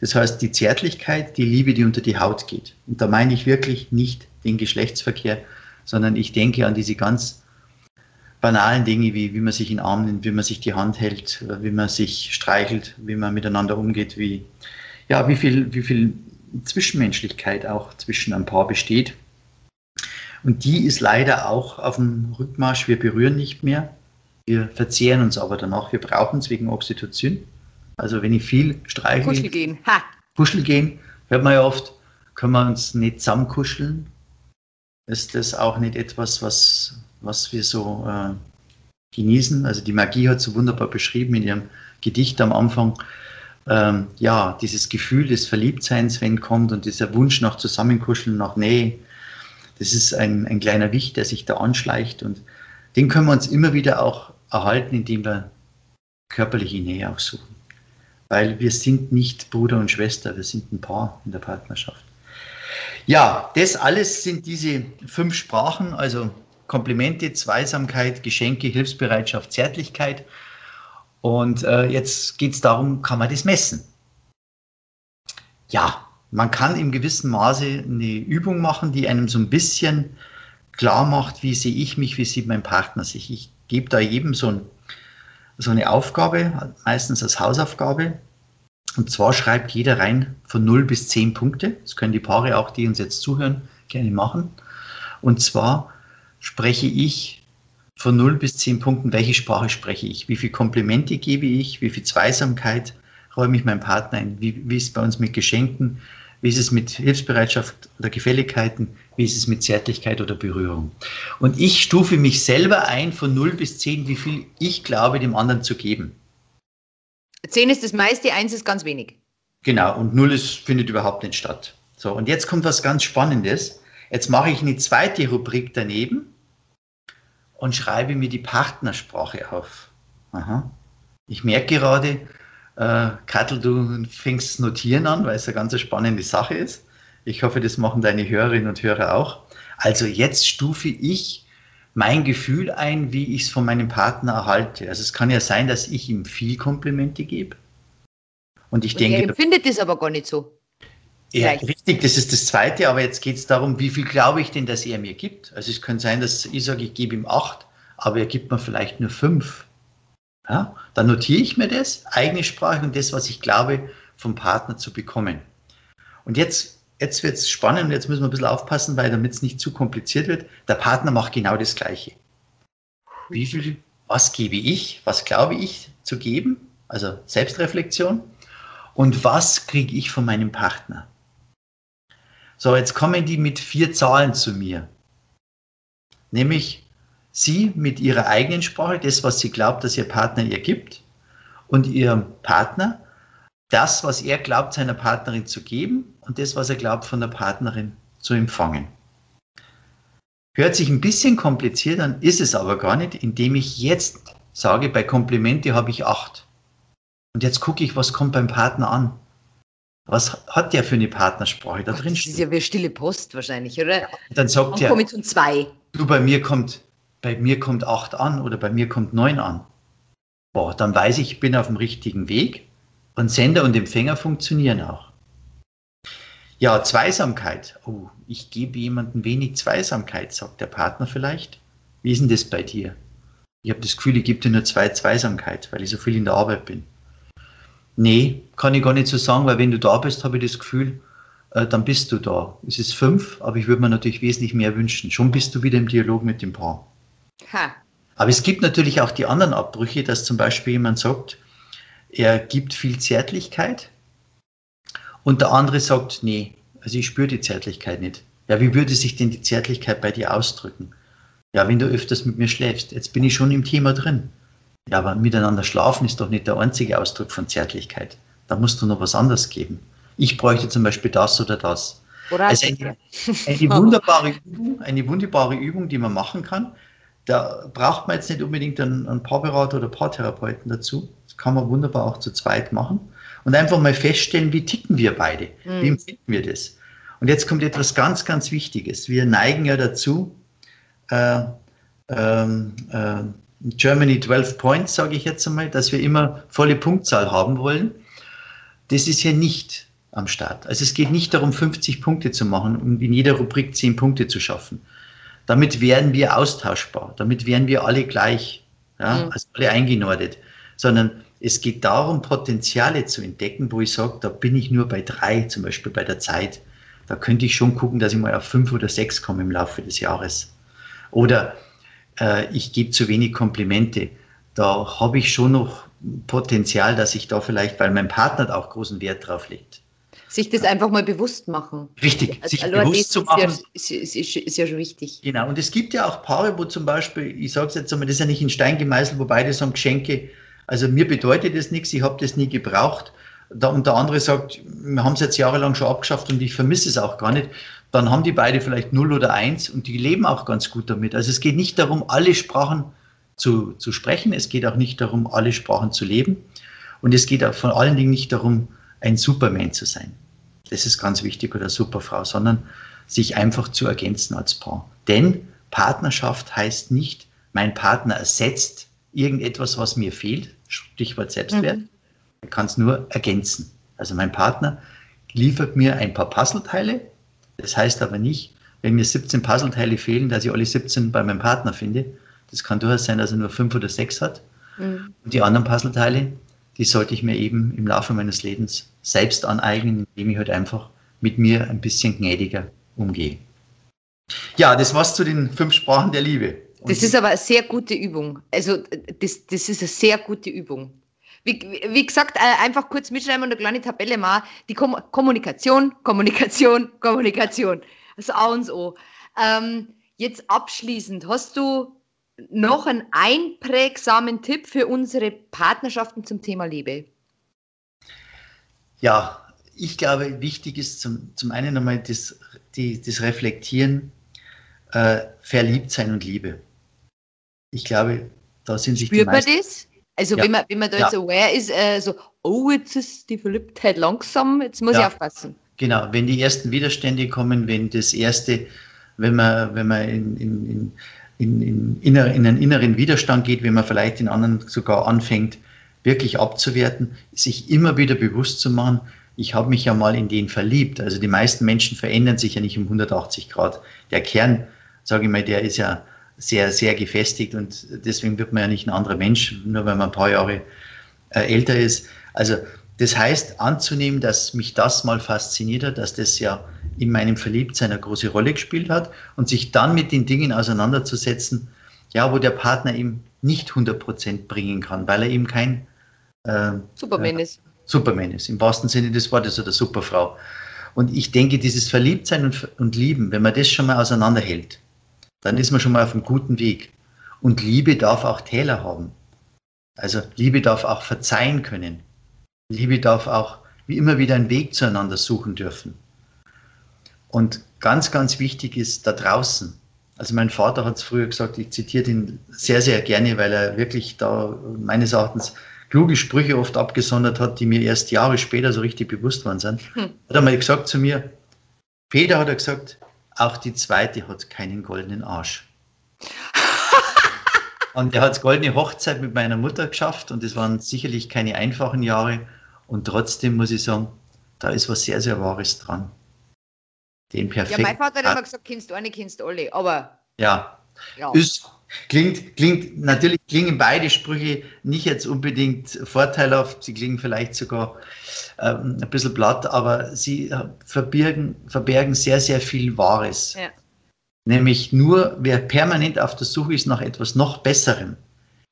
Das heißt, die Zärtlichkeit, die Liebe, die unter die Haut geht. Und da meine ich wirklich nicht den Geschlechtsverkehr, sondern ich denke an diese ganz banalen Dinge, wie, wie man sich in den Arm nimmt, wie man sich die Hand hält, wie man sich streichelt, wie man miteinander umgeht, wie, ja, wie viel, wie viel Zwischenmenschlichkeit auch zwischen ein Paar besteht. Und die ist leider auch auf dem Rückmarsch. Wir berühren nicht mehr. Wir verzehren uns aber danach. Wir brauchen es wegen Oxytocin. Also wenn ich viel streiche. Kuschel gehen. Ha. Kuschel gehen, hört man ja oft, können wir uns nicht zusammenkuscheln. Ist das auch nicht etwas, was, was wir so äh, genießen? Also die Magie hat so wunderbar beschrieben in ihrem Gedicht am Anfang. Ähm, ja, dieses Gefühl des Verliebtseins, wenn kommt und dieser Wunsch nach Zusammenkuscheln, nach Nähe, das ist ein, ein kleiner Wicht, der sich da anschleicht und den können wir uns immer wieder auch erhalten, indem wir körperliche Nähe auch suchen. Weil wir sind nicht Bruder und Schwester, wir sind ein Paar in der Partnerschaft. Ja, das alles sind diese fünf Sprachen, also Komplimente, Zweisamkeit, Geschenke, Hilfsbereitschaft, Zärtlichkeit. Und äh, jetzt geht es darum, kann man das messen? Ja, man kann im gewissen Maße eine Übung machen, die einem so ein bisschen klar macht, wie sehe ich mich, wie sieht mein Partner sich. Ich gebe da jedem so, ein, so eine Aufgabe, meistens als Hausaufgabe. Und zwar schreibt jeder rein von 0 bis 10 Punkte. Das können die Paare auch, die uns jetzt zuhören, gerne machen. Und zwar spreche ich von 0 bis 10 Punkten, welche Sprache spreche ich, wie viel Komplimente gebe ich, wie viel Zweisamkeit räume ich meinem Partner ein, wie, wie ist es bei uns mit Geschenken, wie ist es mit Hilfsbereitschaft oder Gefälligkeiten, wie ist es mit Zärtlichkeit oder Berührung. Und ich stufe mich selber ein von 0 bis 10, wie viel ich glaube, dem anderen zu geben. 10 ist das meiste, 1 ist ganz wenig. Genau, und 0 ist, findet überhaupt nicht statt. So, und jetzt kommt was ganz Spannendes. Jetzt mache ich eine zweite Rubrik daneben und schreibe mir die Partnersprache auf. Aha. Ich merke gerade, äh, Kattel, du fängst Notieren an, weil es eine ganz spannende Sache ist. Ich hoffe, das machen deine Hörerinnen und Hörer auch. Also jetzt stufe ich mein Gefühl ein, wie ich es von meinem Partner erhalte. Also es kann ja sein, dass ich ihm viel Komplimente gebe. Und ich und denke. Er empfindet das aber gar nicht so. Ja, richtig, das ist das Zweite, aber jetzt geht es darum, wie viel glaube ich denn, dass er mir gibt. Also es kann sein, dass ich sage, ich gebe ihm acht, aber er gibt mir vielleicht nur fünf. Ja, dann notiere ich mir das, eigene Sprache und das, was ich glaube, vom Partner zu bekommen. Und jetzt, jetzt wird es spannend und jetzt müssen wir ein bisschen aufpassen, weil damit es nicht zu kompliziert wird. Der Partner macht genau das Gleiche. Wie viel, was gebe ich, was glaube ich zu geben, also Selbstreflexion, und was kriege ich von meinem Partner? So, jetzt kommen die mit vier Zahlen zu mir. Nämlich sie mit ihrer eigenen Sprache, das, was sie glaubt, dass ihr Partner ihr gibt, und ihrem Partner das, was er glaubt, seiner Partnerin zu geben und das, was er glaubt, von der Partnerin zu empfangen. Hört sich ein bisschen kompliziert an, ist es aber gar nicht, indem ich jetzt sage, bei Komplimente habe ich acht. Und jetzt gucke ich, was kommt beim Partner an. Was hat der für eine Partnersprache da drin? Das ist ja wie stille Post wahrscheinlich, oder? Ja, dann sagt er, komme ich zum zwei. Du, bei mir kommt bei mir kommt 8 an oder bei mir kommt 9 an. Boah, dann weiß ich, ich bin auf dem richtigen Weg und Sender und Empfänger funktionieren auch. Ja, Zweisamkeit. Oh, ich gebe jemandem wenig Zweisamkeit, sagt der Partner vielleicht. Wie ist denn das bei dir? Ich habe das Gefühl, ich gebe dir nur zwei Zweisamkeit, weil ich so viel in der Arbeit bin. Nee, kann ich gar nicht so sagen, weil wenn du da bist, habe ich das Gefühl, äh, dann bist du da. Es ist fünf, aber ich würde mir natürlich wesentlich mehr wünschen. Schon bist du wieder im Dialog mit dem Paar. Ha. Aber es gibt natürlich auch die anderen Abbrüche, dass zum Beispiel jemand sagt, er gibt viel Zärtlichkeit und der andere sagt, nee, also ich spüre die Zärtlichkeit nicht. Ja, wie würde sich denn die Zärtlichkeit bei dir ausdrücken? Ja, wenn du öfters mit mir schläfst. Jetzt bin ich schon im Thema drin. Ja, aber miteinander schlafen ist doch nicht der einzige Ausdruck von Zärtlichkeit. Da musst du noch was anderes geben. Ich bräuchte zum Beispiel das oder das. Oder also eine, eine, wunderbare Übung, eine wunderbare Übung, die man machen kann, da braucht man jetzt nicht unbedingt einen, einen Paarberater oder Paartherapeuten dazu. Das kann man wunderbar auch zu zweit machen. Und einfach mal feststellen, wie ticken wir beide? Mhm. Wie empfinden wir das? Und jetzt kommt etwas ganz, ganz Wichtiges. Wir neigen ja dazu, äh, ähm, äh, Germany 12 Points, sage ich jetzt einmal, dass wir immer volle Punktzahl haben wollen. Das ist hier nicht am Start. Also es geht nicht darum, 50 Punkte zu machen und in jeder Rubrik 10 Punkte zu schaffen, damit wären wir austauschbar, damit wären wir alle gleich, ja, mhm. also alle eingenordet, sondern es geht darum, Potenziale zu entdecken, wo ich sage, da bin ich nur bei drei, zum Beispiel bei der Zeit. Da könnte ich schon gucken, dass ich mal auf fünf oder sechs komme im Laufe des Jahres. Oder äh, ich gebe zu wenig Komplimente. Da habe ich schon noch Potenzial, dass ich da vielleicht, weil mein Partner auch großen Wert drauf legt, sich das einfach mal bewusst machen. Richtig, also, sich also bewusst zu machen. Ist ja, ist, ist, ist ja, schon wichtig. Genau, und es gibt ja auch Paare, wo zum Beispiel, ich sage es jetzt einmal, das ist ja nicht in Stein gemeißelt, wo beide sagen, Geschenke, also mir bedeutet das nichts, ich habe das nie gebraucht. Da, und der andere sagt, wir haben es jetzt jahrelang schon abgeschafft und ich vermisse es auch gar nicht. Dann haben die beide vielleicht null oder eins und die leben auch ganz gut damit. Also es geht nicht darum, alle Sprachen zu, zu sprechen, es geht auch nicht darum, alle Sprachen zu leben. Und es geht auch vor allen Dingen nicht darum, ein Superman zu sein das ist ganz wichtig, oder Superfrau, sondern sich einfach zu ergänzen als Paar. Denn Partnerschaft heißt nicht, mein Partner ersetzt irgendetwas, was mir fehlt, Stichwort Selbstwert, mhm. er kann es nur ergänzen. Also mein Partner liefert mir ein paar Puzzleteile, das heißt aber nicht, wenn mir 17 Puzzleteile fehlen, dass ich alle 17 bei meinem Partner finde. Das kann durchaus sein, dass er nur fünf oder sechs hat. Mhm. Und die anderen Puzzleteile, die sollte ich mir eben im Laufe meines Lebens selbst aneignen, indem ich halt einfach mit mir ein bisschen gnädiger umgehe. Ja, das war's zu den fünf Sprachen der Liebe. Und das ist aber eine sehr gute Übung. Also, das, das ist eine sehr gute Übung. Wie, wie gesagt, äh, einfach kurz mitschreiben und eine kleine Tabelle mal. Die Kom Kommunikation, Kommunikation, Kommunikation. Das A und O. Ähm, jetzt abschließend, hast du noch einen einprägsamen Tipp für unsere Partnerschaften zum Thema Liebe? Ja, ich glaube, wichtig ist zum, zum einen einmal das, die, das Reflektieren, äh, Verliebtsein und Liebe. Ich glaube, da sind sich Spürt die meisten, man das? Also ja. wenn, man, wenn man da ja. jetzt aware ist, äh, so, oh, jetzt ist die Verliebtheit langsam, jetzt muss ja. ich aufpassen. Genau, wenn die ersten Widerstände kommen, wenn das erste, wenn man, wenn man in, in, in in, in, in, einen inneren Widerstand geht, wenn man vielleicht den anderen sogar anfängt, wirklich abzuwerten, sich immer wieder bewusst zu machen, ich habe mich ja mal in den verliebt. Also die meisten Menschen verändern sich ja nicht um 180 Grad. Der Kern, sage ich mal, der ist ja sehr, sehr gefestigt und deswegen wird man ja nicht ein anderer Mensch, nur weil man ein paar Jahre äh, älter ist. Also das heißt, anzunehmen, dass mich das mal fasziniert hat, dass das ja in meinem Verliebtsein eine große Rolle gespielt hat und sich dann mit den Dingen auseinanderzusetzen, ja, wo der Partner ihm nicht 100% bringen kann, weil er eben kein äh, Superman äh, ist. Superman ist, im wahrsten Sinne des Wortes oder Superfrau. Und ich denke, dieses Verliebtsein und, und Lieben, wenn man das schon mal auseinanderhält, dann ist man schon mal auf einem guten Weg. Und Liebe darf auch Täler haben. Also Liebe darf auch verzeihen können. Liebe darf auch wie immer wieder einen Weg zueinander suchen dürfen. Und ganz, ganz wichtig ist da draußen. Also mein Vater hat es früher gesagt, ich zitiere ihn sehr, sehr gerne, weil er wirklich da meines Erachtens kluge Sprüche oft abgesondert hat, die mir erst Jahre später so richtig bewusst waren sind. Hm. Hat er mal gesagt zu mir, Peter hat er gesagt, auch die zweite hat keinen goldenen Arsch. und er hat goldene Hochzeit mit meiner Mutter geschafft und es waren sicherlich keine einfachen Jahre. Und trotzdem muss ich sagen, da ist was sehr, sehr Wahres dran. Den perfekt. Ja, mein Vater hat immer gesagt, kennst du eine, kennst du alle, aber. Ja. ja. Ist, klingt, klingt, natürlich klingen beide Sprüche nicht jetzt unbedingt vorteilhaft, sie klingen vielleicht sogar ähm, ein bisschen platt, aber sie äh, verbirgen, verbergen sehr, sehr viel Wahres. Ja. Nämlich nur, wer permanent auf der Suche ist nach etwas noch Besserem,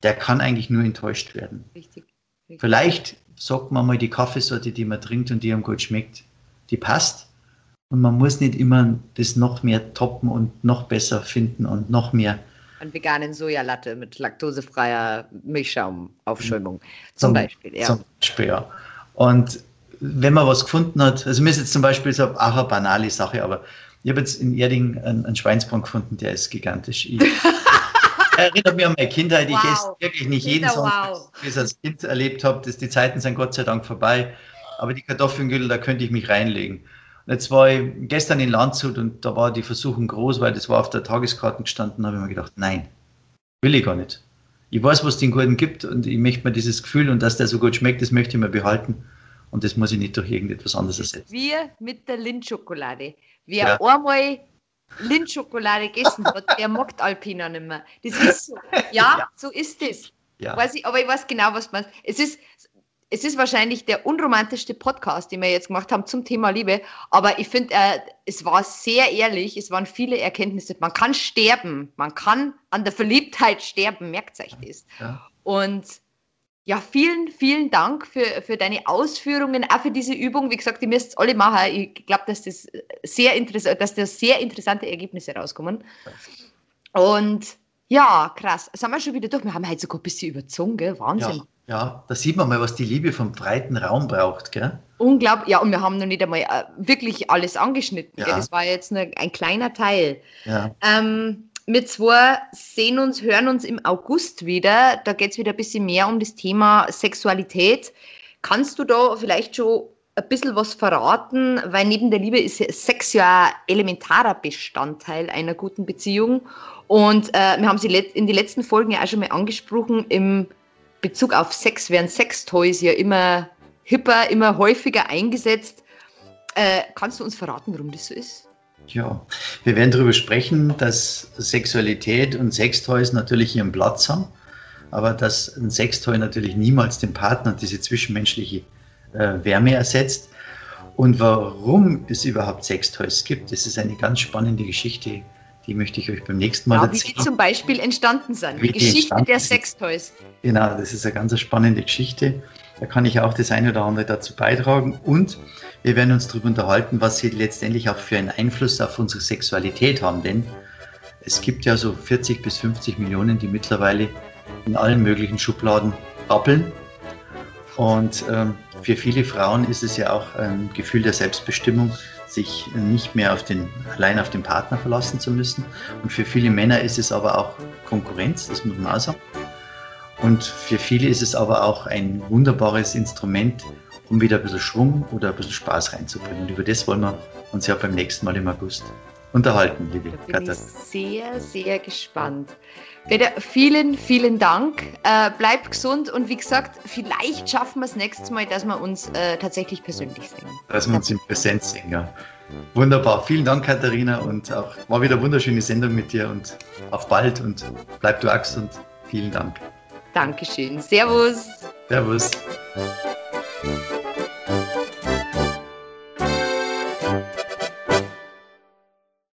der kann eigentlich nur enttäuscht werden. Richtig. Richtig. Vielleicht sagt man mal die Kaffeesorte, die man trinkt und die einem gut schmeckt, die passt. Und man muss nicht immer das noch mehr toppen und noch besser finden und noch mehr. Einen veganen Sojalatte mit laktosefreier Milchschaumaufschäumung zum, zum Beispiel. Ja. Zum Beispiel, ja. Und wenn man was gefunden hat, also mir ist jetzt zum Beispiel so auch eine banale Sache, aber ich habe jetzt in Erding einen, einen Schweinsbraten gefunden, der ist gigantisch. Ich, erinnert mich an meine Kindheit. Wow. Ich esse wirklich nicht jeden Sonntag, wow. wie ich es als Kind erlebt habe. Das, die Zeiten sind Gott sei Dank vorbei. Aber die Kartoffelngülle, da könnte ich mich reinlegen. Jetzt war ich gestern in Landshut und da war die Versuchung groß, weil das war auf der Tageskarte gestanden. Da habe ich mir gedacht, nein, will ich gar nicht. Ich weiß, was es den Guten gibt und ich möchte mir dieses Gefühl und dass der so gut schmeckt, das möchte ich mir behalten. Und das muss ich nicht durch irgendetwas anderes ersetzen. Wir mit der Lindschokolade. Wer ja. einmal Lindschokolade gegessen hat, der mag Alpina nicht mehr. Das ist so. Ja, ja. so ist es. Ja. Weiß ich, aber ich weiß genau, was man. Es ist, es ist wahrscheinlich der unromantischste Podcast, den wir jetzt gemacht haben zum Thema Liebe. Aber ich finde, äh, es war sehr ehrlich. Es waren viele Erkenntnisse. Man kann sterben. Man kann an der Verliebtheit sterben. Merkt euch das. Ja. Und ja, vielen, vielen Dank für, für deine Ausführungen, auch für diese Übung. Wie gesagt, ihr müsst alle machen. Ich glaube, dass das sehr interessant, dass da sehr interessante Ergebnisse rauskommen. Und ja, krass. Sind wir schon wieder durch. Wir haben heute sogar ein bisschen überzogen, gell? Wahnsinn. Ja, ja, da sieht man mal, was die Liebe vom breiten Raum braucht, gell? Unglaublich. Ja, und wir haben noch nicht einmal äh, wirklich alles angeschnitten. Ja. Das war jetzt nur ein kleiner Teil. Ja. Ähm, wir zwei sehen uns, hören uns im August wieder. Da geht es wieder ein bisschen mehr um das Thema Sexualität. Kannst du da vielleicht schon ein bisschen was verraten, weil neben der Liebe ist Sex ja ein elementarer Bestandteil einer guten Beziehung. Und äh, wir haben sie in den letzten Folgen ja auch schon mal angesprochen, im Bezug auf Sex werden Sextoys ja immer hipper, immer häufiger eingesetzt. Äh, kannst du uns verraten, warum das so ist? Ja, wir werden darüber sprechen, dass Sexualität und Sextoys natürlich ihren Platz haben, aber dass ein Sextoy natürlich niemals den Partner diese zwischenmenschliche äh, Wärme ersetzt. Und warum es überhaupt Sextoys gibt, das ist eine ganz spannende Geschichte, die möchte ich euch beim nächsten Mal ja, erzählen. Wie die zum Beispiel entstanden sind, wie die Geschichte der Sextoys. Genau, das ist eine ganz spannende Geschichte. Da kann ich auch das eine oder andere dazu beitragen. Und wir werden uns darüber unterhalten, was sie letztendlich auch für einen Einfluss auf unsere Sexualität haben. Denn es gibt ja so 40 bis 50 Millionen, die mittlerweile in allen möglichen Schubladen rappeln. Und ähm, für viele Frauen ist es ja auch ein Gefühl der Selbstbestimmung, sich nicht mehr auf den, allein auf den Partner verlassen zu müssen. Und für viele Männer ist es aber auch Konkurrenz, das muss man auch sagen. Und für viele ist es aber auch ein wunderbares Instrument, um wieder ein bisschen Schwung oder ein bisschen Spaß reinzubringen. Und über das wollen wir uns ja beim nächsten Mal im August unterhalten, liebe bin Ich sehr, sehr gespannt. Peter, vielen, vielen Dank. Äh, bleib gesund und wie gesagt, vielleicht schaffen wir es nächstes Mal, dass wir uns äh, tatsächlich persönlich sehen. Dass wir uns in Präsenz sehen, ja. Wunderbar. Vielen Dank, Katharina. Und auch war wieder eine wunderschöne Sendung mit dir und auf bald und bleib du Axt und vielen Dank. Dankeschön. Servus. Servus.